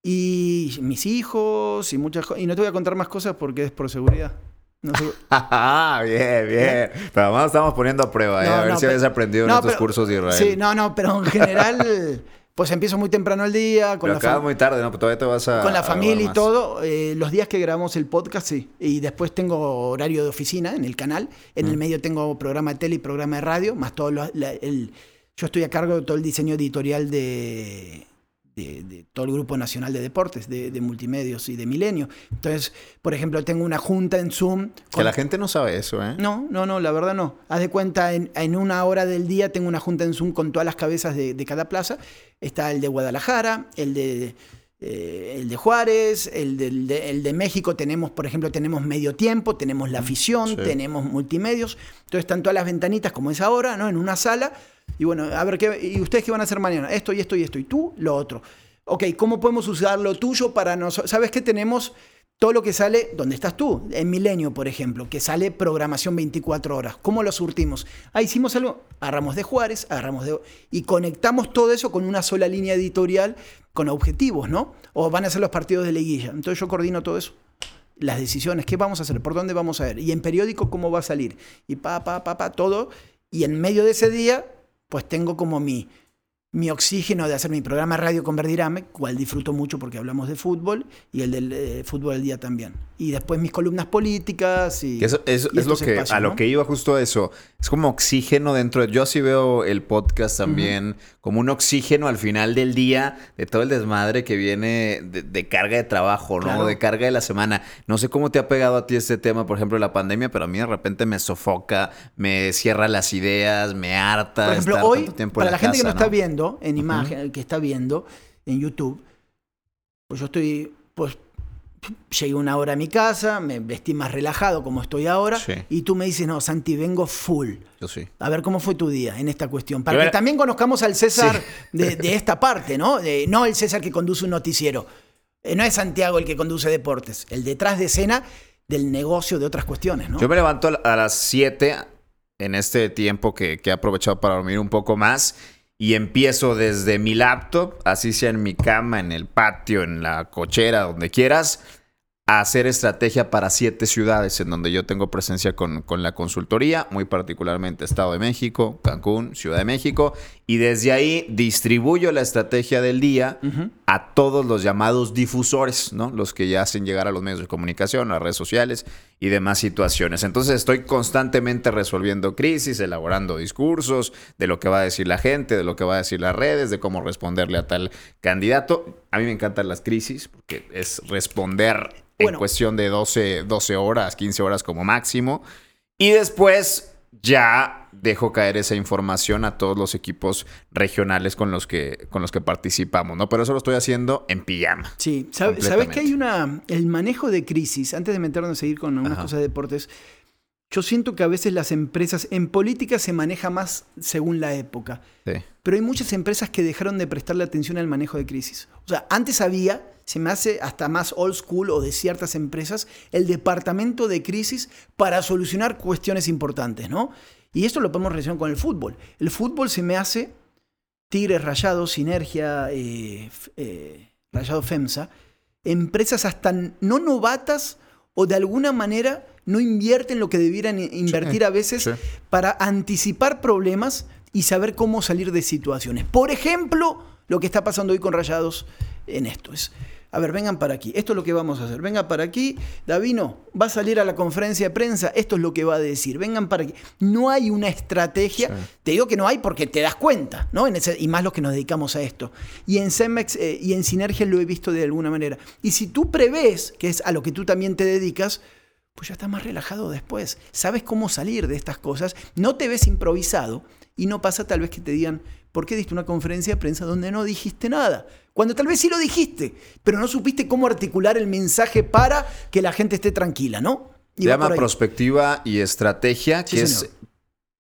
Y mis hijos y muchas cosas. Y no te voy a contar más cosas porque es por seguridad. No <laughs> bien, bien. ¿Eh? Pero además estamos poniendo a prueba, ¿eh? a ver si habías aprendido en estos cursos de Israel. Sí, no, no, pero en general <laughs> pues empiezo muy temprano el día. Con Pero la muy tarde, ¿no? todavía te vas a. Con la familia y todo. Eh, los días que grabamos el podcast, sí. Y después tengo horario de oficina en el canal. En el mm. medio tengo programa de tele y programa de radio, más todo el, Yo estoy a cargo de todo el diseño editorial de, de, todo el Grupo Nacional de Deportes, de, Multimedios y de Milenio. Entonces, por ejemplo, tengo una junta en Zoom. Que la gente no sabe eso, ¿eh? No, no, no, la verdad no. Haz de cuenta, en, una hora del día tengo una junta en Zoom con todas las cabezas de, cada plaza. Está el de Guadalajara, el de... Eh, el de Juárez, el de, el de, México tenemos, por ejemplo, tenemos medio tiempo, tenemos la afición, tenemos multimedios, entonces están todas las ventanitas como es ahora, ¿no? En una sala, y bueno, a ver, ¿qué, ¿y ustedes qué van a hacer mañana? Esto y esto y esto. Y tú, lo otro. Ok, ¿cómo podemos usar lo tuyo para nosotros? ¿Sabes qué tenemos? todo lo que sale, ¿dónde estás tú? En Milenio, por ejemplo, que sale programación 24 horas. ¿Cómo lo surtimos? Ah, hicimos algo, agarramos de Juárez, agarramos de... Y conectamos todo eso con una sola línea editorial con objetivos, ¿no? O van a ser los partidos de liguilla. Entonces yo coordino todo eso. Las decisiones, ¿qué vamos a hacer? ¿Por dónde vamos a ir? Y en periódico, ¿cómo va a salir? Y pa, pa, pa, pa, todo. Y en medio de ese día, pues tengo como mi, mi oxígeno de hacer mi programa radio con Verdirame, cual disfruto mucho porque hablamos de fútbol, y el del eh, fútbol del día también. Y después mis columnas políticas y... eso, es lo que, a lo que iba justo eso. Es como oxígeno dentro de... Yo así veo el podcast también como un oxígeno al final del día de todo el desmadre que viene de, carga de trabajo, ¿no? De carga de la semana. No sé cómo te ha pegado a ti este tema, por ejemplo, la pandemia, pero a mí de repente me sofoca, me cierra las ideas, me harta. Por ejemplo, hoy, para la, gente que no está viendo en imagen, que está viendo en YouTube, pues yo estoy, pues llegué una hora a mi casa, me vestí más relajado como estoy ahora, y tú me dices, no, Santi, vengo full. Yo sí. A ver cómo fue tu día en esta cuestión. Para que también conozcamos al César de, esta parte, ¿no? no el César que conduce un noticiero. Eh, no es Santiago el que conduce deportes, el detrás de escena del negocio de otras cuestiones, ¿no? Yo me levanto a las 7 en este tiempo que, que he aprovechado para dormir un poco más y empiezo desde mi laptop, así sea en mi cama, en el patio, en la cochera, donde quieras, a hacer estrategia para siete ciudades en donde yo tengo presencia con, con, la consultoría, muy particularmente Estado de México, Cancún, Ciudad de México, y desde ahí distribuyo la estrategia del día a todos los llamados difusores, ¿no? Los que ya hacen llegar a los medios de comunicación, a las redes sociales y demás situaciones. Entonces estoy constantemente resolviendo crisis, elaborando discursos de lo que va a decir la gente, de lo que va a decir las redes, de cómo responderle a tal candidato. A mí me encantan las crisis porque es responder en cuestión de 12, 12 horas, 15 horas como máximo. Y después ya dejo caer esa información a todos los equipos regionales con los que, con los que participamos, ¿no? Pero eso lo estoy haciendo en pijama. Sí, ¿sabes que hay una... El manejo de crisis, antes de meternos a seguir con algunas cosas de deportes, yo siento que a veces las empresas, en política se maneja más según la época, sí. pero hay muchas empresas que dejaron de prestarle atención al manejo de crisis. O sea, antes había se me hace hasta más old school o de ciertas empresas, el departamento de crisis para solucionar cuestiones importantes, ¿no? Y esto lo podemos relacionar con el fútbol. El fútbol se me hace Tigres, Rayados, Sinergia, eh, eh, Rayado FEMSA, empresas hasta no novatas o de alguna manera no invierten lo que debieran invertir a veces para anticipar problemas y saber cómo salir de situaciones. Por ejemplo, lo que está pasando hoy con Rayados en esto es a ver, vengan para aquí, esto es lo que vamos a hacer, vengan para aquí, Davino va a salir a la conferencia de prensa, esto es lo que va a decir, vengan para aquí. No hay una estrategia, te digo que no hay porque te das cuenta, ¿no? y más los que nos dedicamos a esto. Y en Cemex eh, y en Sinergia lo he visto de alguna manera. Y si tú prevés, que es a lo que tú también te dedicas, pues ya estás más relajado después. Sabes cómo salir de estas cosas, no te ves improvisado y no pasa tal vez que te digan, ¿por qué diste una conferencia de prensa donde no dijiste nada? Cuando tal vez sí lo dijiste, pero no supiste cómo articular el mensaje para que la gente esté tranquila, ¿no? Se llama prospectiva y estrategia, que es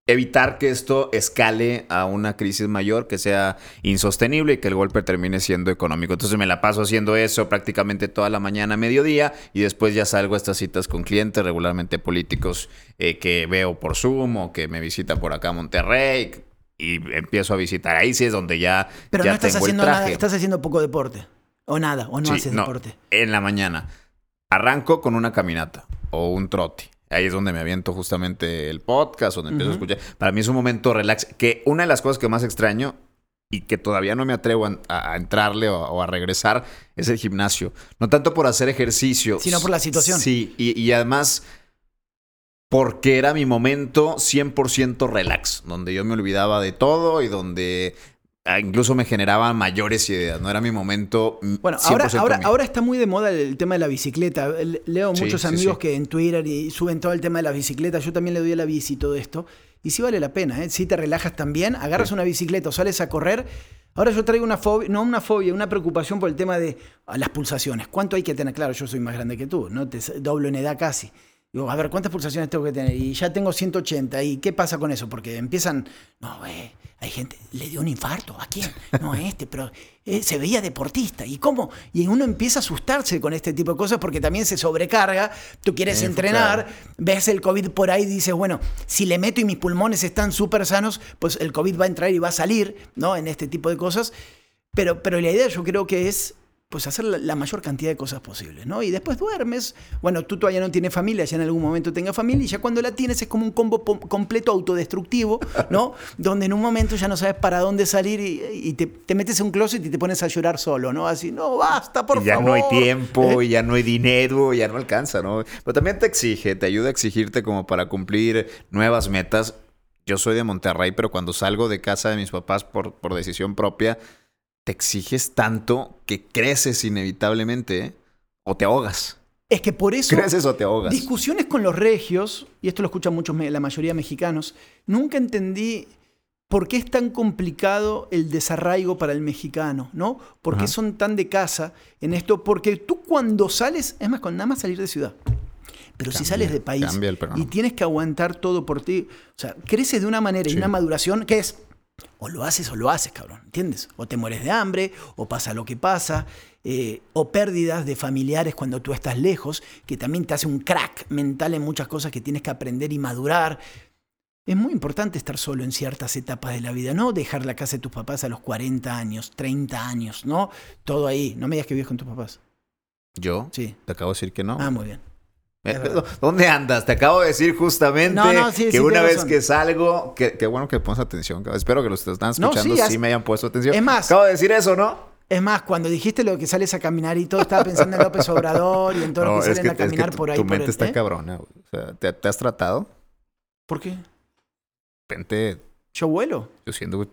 evitar que esto escale a una crisis mayor, que sea insostenible y que el golpe termine siendo económico. Entonces me la paso haciendo eso prácticamente toda la mañana, mediodía, y después ya salgo a estas citas con clientes, regularmente políticos eh, que veo por Zoom o que me visitan por acá a Monterrey, y empiezo a visitar. Ahí sí es donde ya. Pero no estás haciendo nada, estás haciendo poco deporte. O nada, o no haces deporte. En la mañana. Arranco con una caminata o un trote. Ahí es donde me aviento justamente el podcast, donde empiezo a escuchar. Para mí es un momento relax. Que una de las cosas que más extraño y que todavía no me atrevo a, entrarle o, a regresar es el gimnasio. No tanto por hacer ejercicio. Sino por la situación. Sí, y, y además porque era mi momento 100% relax, donde yo me olvidaba de todo y donde ah, incluso me generaba mayores ideas, ¿no? Era mi momento. Bueno, ahora, ahora, ahora, está muy de moda el tema de la bicicleta. Leo muchos amigos que en Twitter y suben todo el tema de la bicicleta. Yo también le doy a la bici y todo esto. Y sí vale la pena, ¿eh? Si te relajas también, agarras una bicicleta o sales a correr. Ahora yo traigo una fobia, no una fobia, una preocupación por el tema de ah, las pulsaciones. ¿Cuánto hay que tener? Claro, yo soy más grande que tú, ¿no? Te doblo en edad casi. Digo, a ver, ¿cuántas pulsaciones tengo que tener? Y ya tengo 180. ¿Y qué pasa con eso? Porque empiezan, no, eh, hay gente, le dio un infarto. ¿A quién? <laughs> No, a este, pero eh, se veía deportista. ¿Y cómo? Y uno empieza a asustarse con este tipo de cosas porque también se sobrecarga. Tú quieres Sí, entrenar, claro. ves el COVID por ahí y dices, bueno, si le meto y mis pulmones están súper sanos, pues el COVID va a entrar y va a salir, ¿no? En este tipo de cosas. Pero, pero la idea yo creo que es pues hacer la, mayor cantidad de cosas posibles, ¿no? Y después duermes. Bueno, tú todavía no tienes familia, ya en algún momento tengas familia, y ya cuando la tienes es como un combo completo autodestructivo, ¿no? <laughs> Donde en un momento ya no sabes para dónde salir y, y te, te metes en un closet y te pones a llorar solo, ¿no? Así, no, basta, por y ya favor. no hay tiempo, <laughs> ya no hay dinero, ya no alcanza, ¿no? Pero también te exige, te ayuda a exigirte como para cumplir nuevas metas. Yo soy de Monterrey, pero cuando salgo de casa de mis papás por, por decisión propia, te exiges tanto que creces inevitablemente ¿eh? o te ahogas. Es que por eso... Creces o te ahogas. Discusiones con los regios, y esto lo escuchan muchos, la mayoría de mexicanos, nunca entendí por qué es tan complicado el desarraigo para el mexicano, ¿no? ¿Por qué Ajá. son tan de casa en esto? Porque tú cuando sales, es más, con nada más salir de ciudad. Pero si sales de país y tienes que aguantar todo por ti, o sea, creces de una manera y una maduración que es o lo haces o lo haces, cabrón, ¿entiendes? O te mueres de hambre, o pasa lo que pasa, eh, o pérdidas de familiares cuando tú estás lejos, que también te hace un crack mental en muchas cosas que tienes que aprender y madurar. Es muy importante estar solo en ciertas etapas de la vida, no dejar la casa de tus papás a los 40 años, 30 años, ¿no? Todo ahí. No me digas que vives con tus papás. Yo Sí. te acabo de decir que no. Ah, muy bien. <laughs> ¿Dónde andas? Te acabo de decir justamente No, no, sí, que sí, una vez razón. que salgo, que, que bueno que pones atención. Espero que los que están No, escuchando sí, sí, me hayan puesto atención. Es más- acabo de decir eso, ¿no? Es más, cuando dijiste lo que sales a caminar y todo, estaba pensando en López Obrador y en todos No, los que salen que, a es que caminar por ahí. tu por mente el- está ¿eh? cabrona. güey. O sea, ¿te, te has tratado? ¿Por qué? De repente, ¿Yo vuelo? yo siendo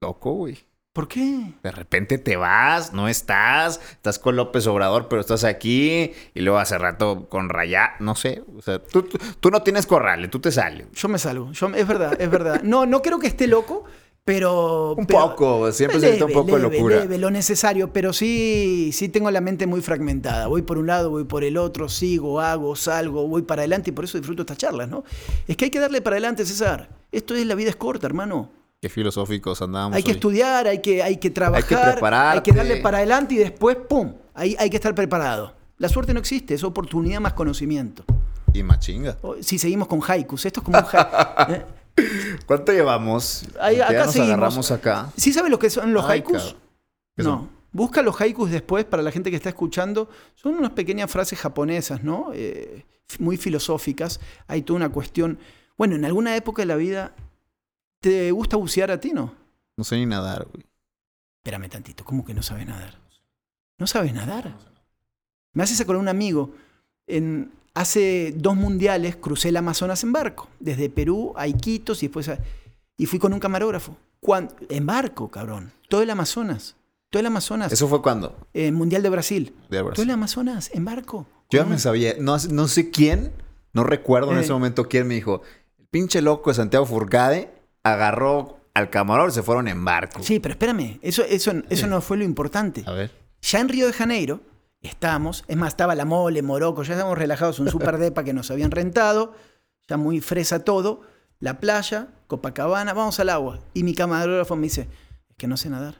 loco, güey. ¿Por qué? De repente te vas, no estás, estás con López Obrador, pero estás aquí y luego hace rato con Rayá, no sé. O sea, tú, tú, tú no tienes corrales, tú te sales. Yo me salgo. Yo, es verdad, es verdad. No, no creo que esté loco, pero. Un pero- poco, siempre se necesita un poco de leve, locura. leve, lo necesario, pero sí, sí tengo la mente muy fragmentada. Voy por un lado, voy por el otro, sigo, hago, salgo, voy para adelante y por eso disfruto estas charlas, ¿no? Es que hay que darle para adelante, César. Esto es la vida es corta, hermano. Qué filosóficos andábamos Hay que hoy. estudiar, hay que, hay que trabajar, prepararte. hay que darle para adelante y después, ¡pum! Ahí hay que estar preparado. La suerte no existe, es oportunidad más conocimiento. Y machinga. O- Si seguimos con haikus, esto es como un haiku. <laughs> ¿eh? ¿Cuánto llevamos? Ahí- acá nos seguimos. agarramos acá. ¿Sí sabes lo que son los Ay, haikus? cabrón. ¿Qué No. son? Busca los haikus después para la gente que está escuchando. Son unas pequeñas frases japonesas, ¿no? Eh, muy filosóficas. Hay toda una cuestión. Bueno, en alguna época de la vida, ¿te gusta bucear a ti, no? No sé ni nadar, güey. Espérame tantito, ¿cómo que no sabes nadar? ¿No sabes nadar? Me haces acordar un amigo. En, hace dos mundiales crucé el Amazonas en barco, desde Perú a Iquitos y después a- y fui con un camarógrafo. Cuan- en barco, cabrón. Todo el Amazonas. Todo el Amazonas. ¿Eso fue cuando? Eh, mundial de Brasil. De Todo el Amazonas en barco. Yo ya me sabía. No, no sé quién, no recuerdo en Eh. ese momento quién me dijo. El pinche loco de Santiago Furcade agarró al camarógrafo y se fueron en barco. Sí, pero espérame, eso, eso, eso no fue lo importante. A ver. Ya en Río de Janeiro estábamos, es más, estaba la mole, Morocco, ya estábamos relajados, un super depa que nos habían rentado, ya muy fresa todo, la playa, Copacabana, vamos al agua. Y mi camarógrafo me dice, es que no sé nadar.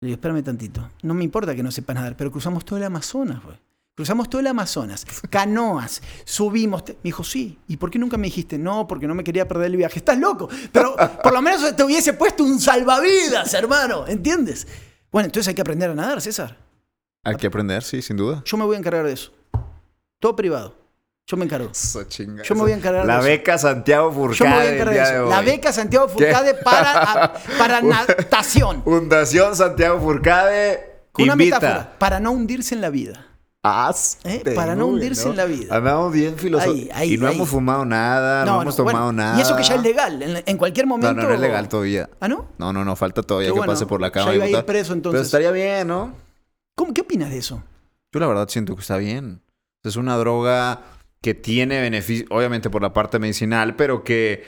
Le digo, espérame tantito, no me importa que no sepas nadar, pero cruzamos todo el Amazonas, güey. Cruzamos todo el Amazonas, <laughs> canoas, subimos. Me dijo, sí. ¿Y por qué nunca me dijiste? No, porque no me quería perder el viaje. Estás loco. Pero por lo menos te hubiese puesto un salvavidas, hermano. ¿Entiendes? Bueno, entonces hay que aprender a nadar, César. Hay que aprender, sí, sin duda. Yo me voy a encargar de eso. Todo privado. Yo me encargo. Eso, chinga. Yo me voy a encargar La de eso. beca Santiago Yo me voy a Furcade. encargar de eso. de La beca Santiago Furcade para, a- para <laughs> natación. Fundación Santiago Furcade Una invita. metáfora. Para no hundirse en la vida. Haz ¿Eh? Para no hundirse en la vida. Andamos bien filosóficos. Y no ahí. hemos fumado nada, no, hemos tomado bueno, nada. Y eso que ya es legal. En, en cualquier No, momento. no, no es legal todavía. ¿Ah, no? No, no, no, falta todavía que bueno. pase por la Ya Cámara iba a ir preso, entonces. Pero estaría bien, ¿no? ¿Cómo, ¿Qué opinas de eso? Yo la verdad siento que está bien. Es una droga que tiene beneficio, obviamente por la parte medicinal, pero que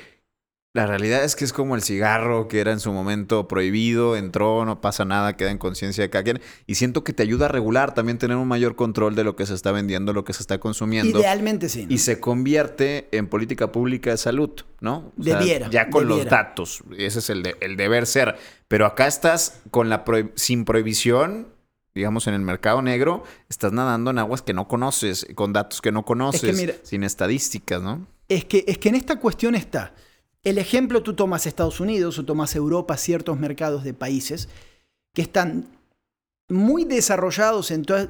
La realidad es que es como el cigarro que era en su momento prohibido, entró, no pasa nada, queda en conciencia de cada quien. Y siento que te ayuda a regular, también tener un mayor control de lo que se está vendiendo, lo que se está consumiendo. Idealmente sí. ¿no? Y se convierte en política pública de salud, ¿no? O sea, Debiera, ya con los datos. Ese es el, de- el deber ser. Pero acá estás con la sin prohibición, digamos, en el mercado negro, estás nadando en aguas que no conoces, con datos que no conoces, mira- sin estadísticas, ¿no? Es que, es que en esta cuestión está. El ejemplo, tú tomas Estados Unidos o tomas Europa, ciertos mercados de países que están muy desarrollados en todas...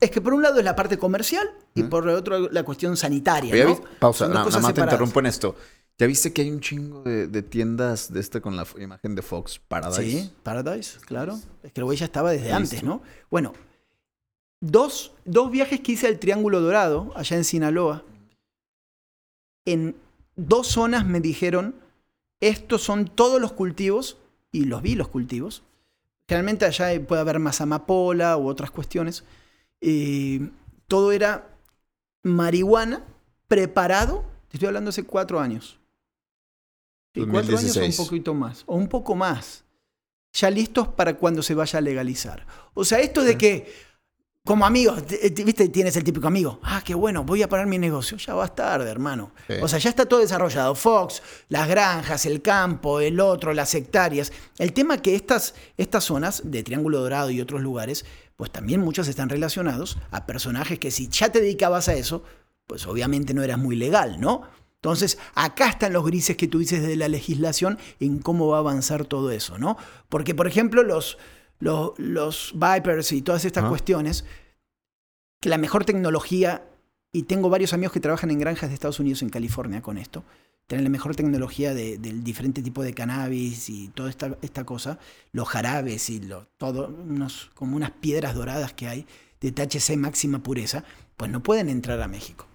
Es que por un lado es la parte comercial y por el otro la cuestión sanitaria. ¿no? Pausa, na- nada más te interrumpo en esto. ¿Ya viste que hay un chingo de, de tiendas de este con la imagen de Fox Paradise? Sí, Paradise, claro. Es que el güey ya estaba desde Listo. antes, ¿no? Bueno, dos, dos viajes que hice al Triángulo Dorado, allá en Sinaloa. En dos zonas me dijeron, estos son todos los cultivos, y los vi los cultivos. Generalmente allá puede haber más amapola u otras cuestiones. Eh, todo era marihuana preparado, te estoy hablando hace cuatro años. Sí, cuatro años o 2016. un poquito más, o un poco más. Ya listos para cuando se vaya a legalizar. O sea, esto de que, como amigos, te- viste, tienes el típico amigo, ah, qué bueno, voy a parar mi negocio. Ya vas tarde, hermano. Sí. O sea, ya está todo desarrollado. Fox, las granjas, el campo, el otro, las hectáreas. El tema que estas, estas zonas de Triángulo Dorado y otros lugares, pues también muchos están relacionados a personajes que si ya te dedicabas a eso, pues obviamente no eras muy legal, ¿no? Entonces, acá están los grises que tú dices de la legislación en cómo va a avanzar todo eso, ¿no? Porque, por ejemplo, los, los, los Vipers y todas estas cuestiones, que la mejor tecnología, y tengo varios amigos que trabajan en granjas de Estados Unidos en California con esto, tienen la mejor tecnología de- del diferente tipo de cannabis y toda esta, esta cosa, los jarabes y lo, todo, unos, como unas piedras doradas que hay de THC máxima pureza, pues no pueden entrar a México.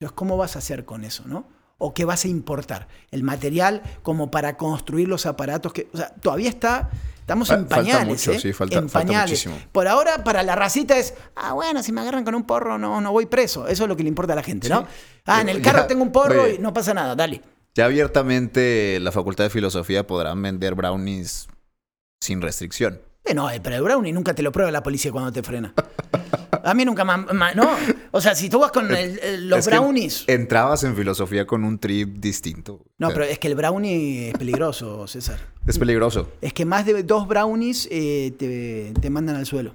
Entonces, ¿cómo vas a hacer con eso, no? ¿O qué vas a importar? El material como para construir los aparatos que... O sea, todavía está... Estamos en falta pañales, mucho, ¿eh? sí, falta- en falta pañales. muchísimo. Por ahora, para la racita es, ah, bueno, si me agarran con un porro no, no voy preso. Eso es lo que le importa a la gente, ¿no? Sí. Ah, en el Ya, carro tengo un porro oye. y no pasa nada, dale. Ya abiertamente la Facultad de Filosofía podrán vender brownies sin restricción. Eh, no, eh, pero el brownie nunca te lo prueba la policía cuando te frena. A mí nunca más... No, o sea, si tú vas con el- el- los Es brownies... entrabas en filosofía con un trip distinto. No, pero es que el brownie es peligroso, César. Es peligroso. Es que más de dos brownies eh, te, te mandan al suelo.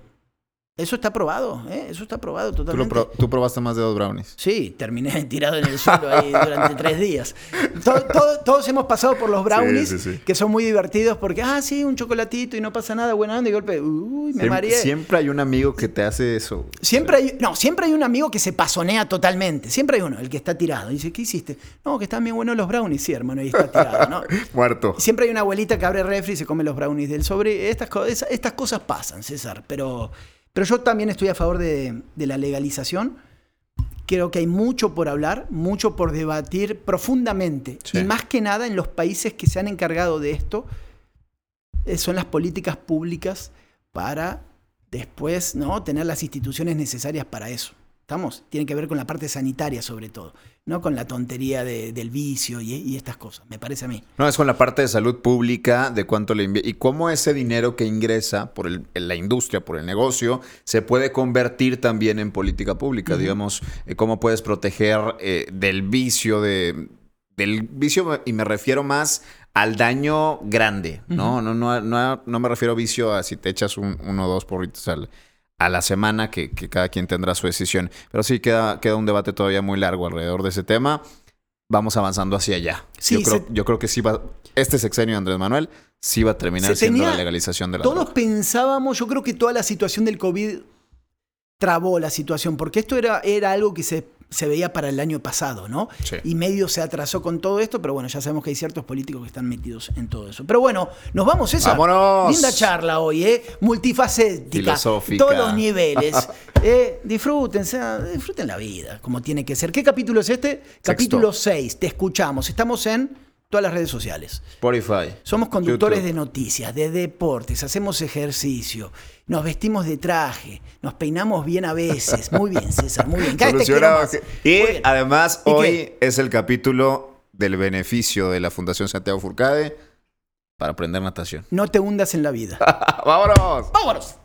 Eso está probado, ¿eh? Eso está probado Tú, totalmente. pro- tú probaste más de dos brownies. Sí, terminé <laughs> tirado en el suelo ahí durante tres días. To- to- todos hemos pasado por los brownies, Sí, sí, sí. que son muy divertidos porque, ah, sí, un chocolatito y no pasa nada, buena onda, y golpe, uy, me Siempre, mareé. siempre hay un amigo que te hace eso. Siempre hay, no, siempre hay un amigo que se pasonea totalmente. Siempre hay uno, el que está tirado. Y dice, ¿qué hiciste? No, que están bien buenos los brownies, sí, hermano, y está tirado, ¿no? <laughs> Muerto. Siempre hay una abuelita que abre refri y se come los brownies del sobre. Estas, estas cosas pasan, César. Pero, pero yo también estoy a favor de, de la legalización. Creo que hay mucho por hablar, mucho por debatir profundamente. Sí. Y más que nada en los países que se han encargado de esto, eh, son las políticas públicas para después ¿no? tener las instituciones necesarias para eso. ¿Estamos? Tiene que ver con la parte sanitaria sobre todo, no con la tontería de- del vicio y, y estas cosas, me parece a mí. No, es con la parte de salud pública, de cuánto le invierte y cómo ese dinero que ingresa por el- la industria, por el negocio, se puede convertir también en política pública. Digamos, eh, cómo puedes proteger eh, del vicio, de, del vicio, y me refiero más al daño grande, ¿no? no, no, no, no me refiero a vicio a si te echas un, uno o dos porritos al- a la semana, que, que cada quien tendrá su decisión. Pero sí queda, queda un debate todavía muy largo alrededor de ese tema. Vamos avanzando hacia allá. Sí, yo, creo, se- yo creo que sí va. Este sexenio de Andrés Manuel sí va a terminar siendo tenía- la legalización de la Todos droga. pensábamos, yo creo que toda la situación del COVID trabó la situación, porque esto era, era algo que se, se veía para el año pasado, ¿no? Sí. Y medio se atrasó con todo esto, pero bueno, ya sabemos que hay ciertos políticos que están metidos en todo eso. Pero bueno, nos vamos, César. ¡Vámonos! Linda charla hoy, ¿eh? Multifacética. Filosófica. Todos los niveles. <laughs> Eh, disfruten, sea, disfruten la vida, como tiene que ser. ¿Qué capítulo es este? Capítulo 6. Te escuchamos. Estamos en todas las redes sociales. Spotify. Somos conductores YouTube. de noticias, de deportes, hacemos ejercicio, nos vestimos de traje, nos peinamos bien a veces. Muy bien, <laughs> César, muy bien. Cada te. Y bien. además, ¿Y hoy qué? es el capítulo del beneficio de la Fundación Santiago Furcade para aprender natación. No te hundas en la vida. <laughs> ¡Vámonos! ¡Vámonos!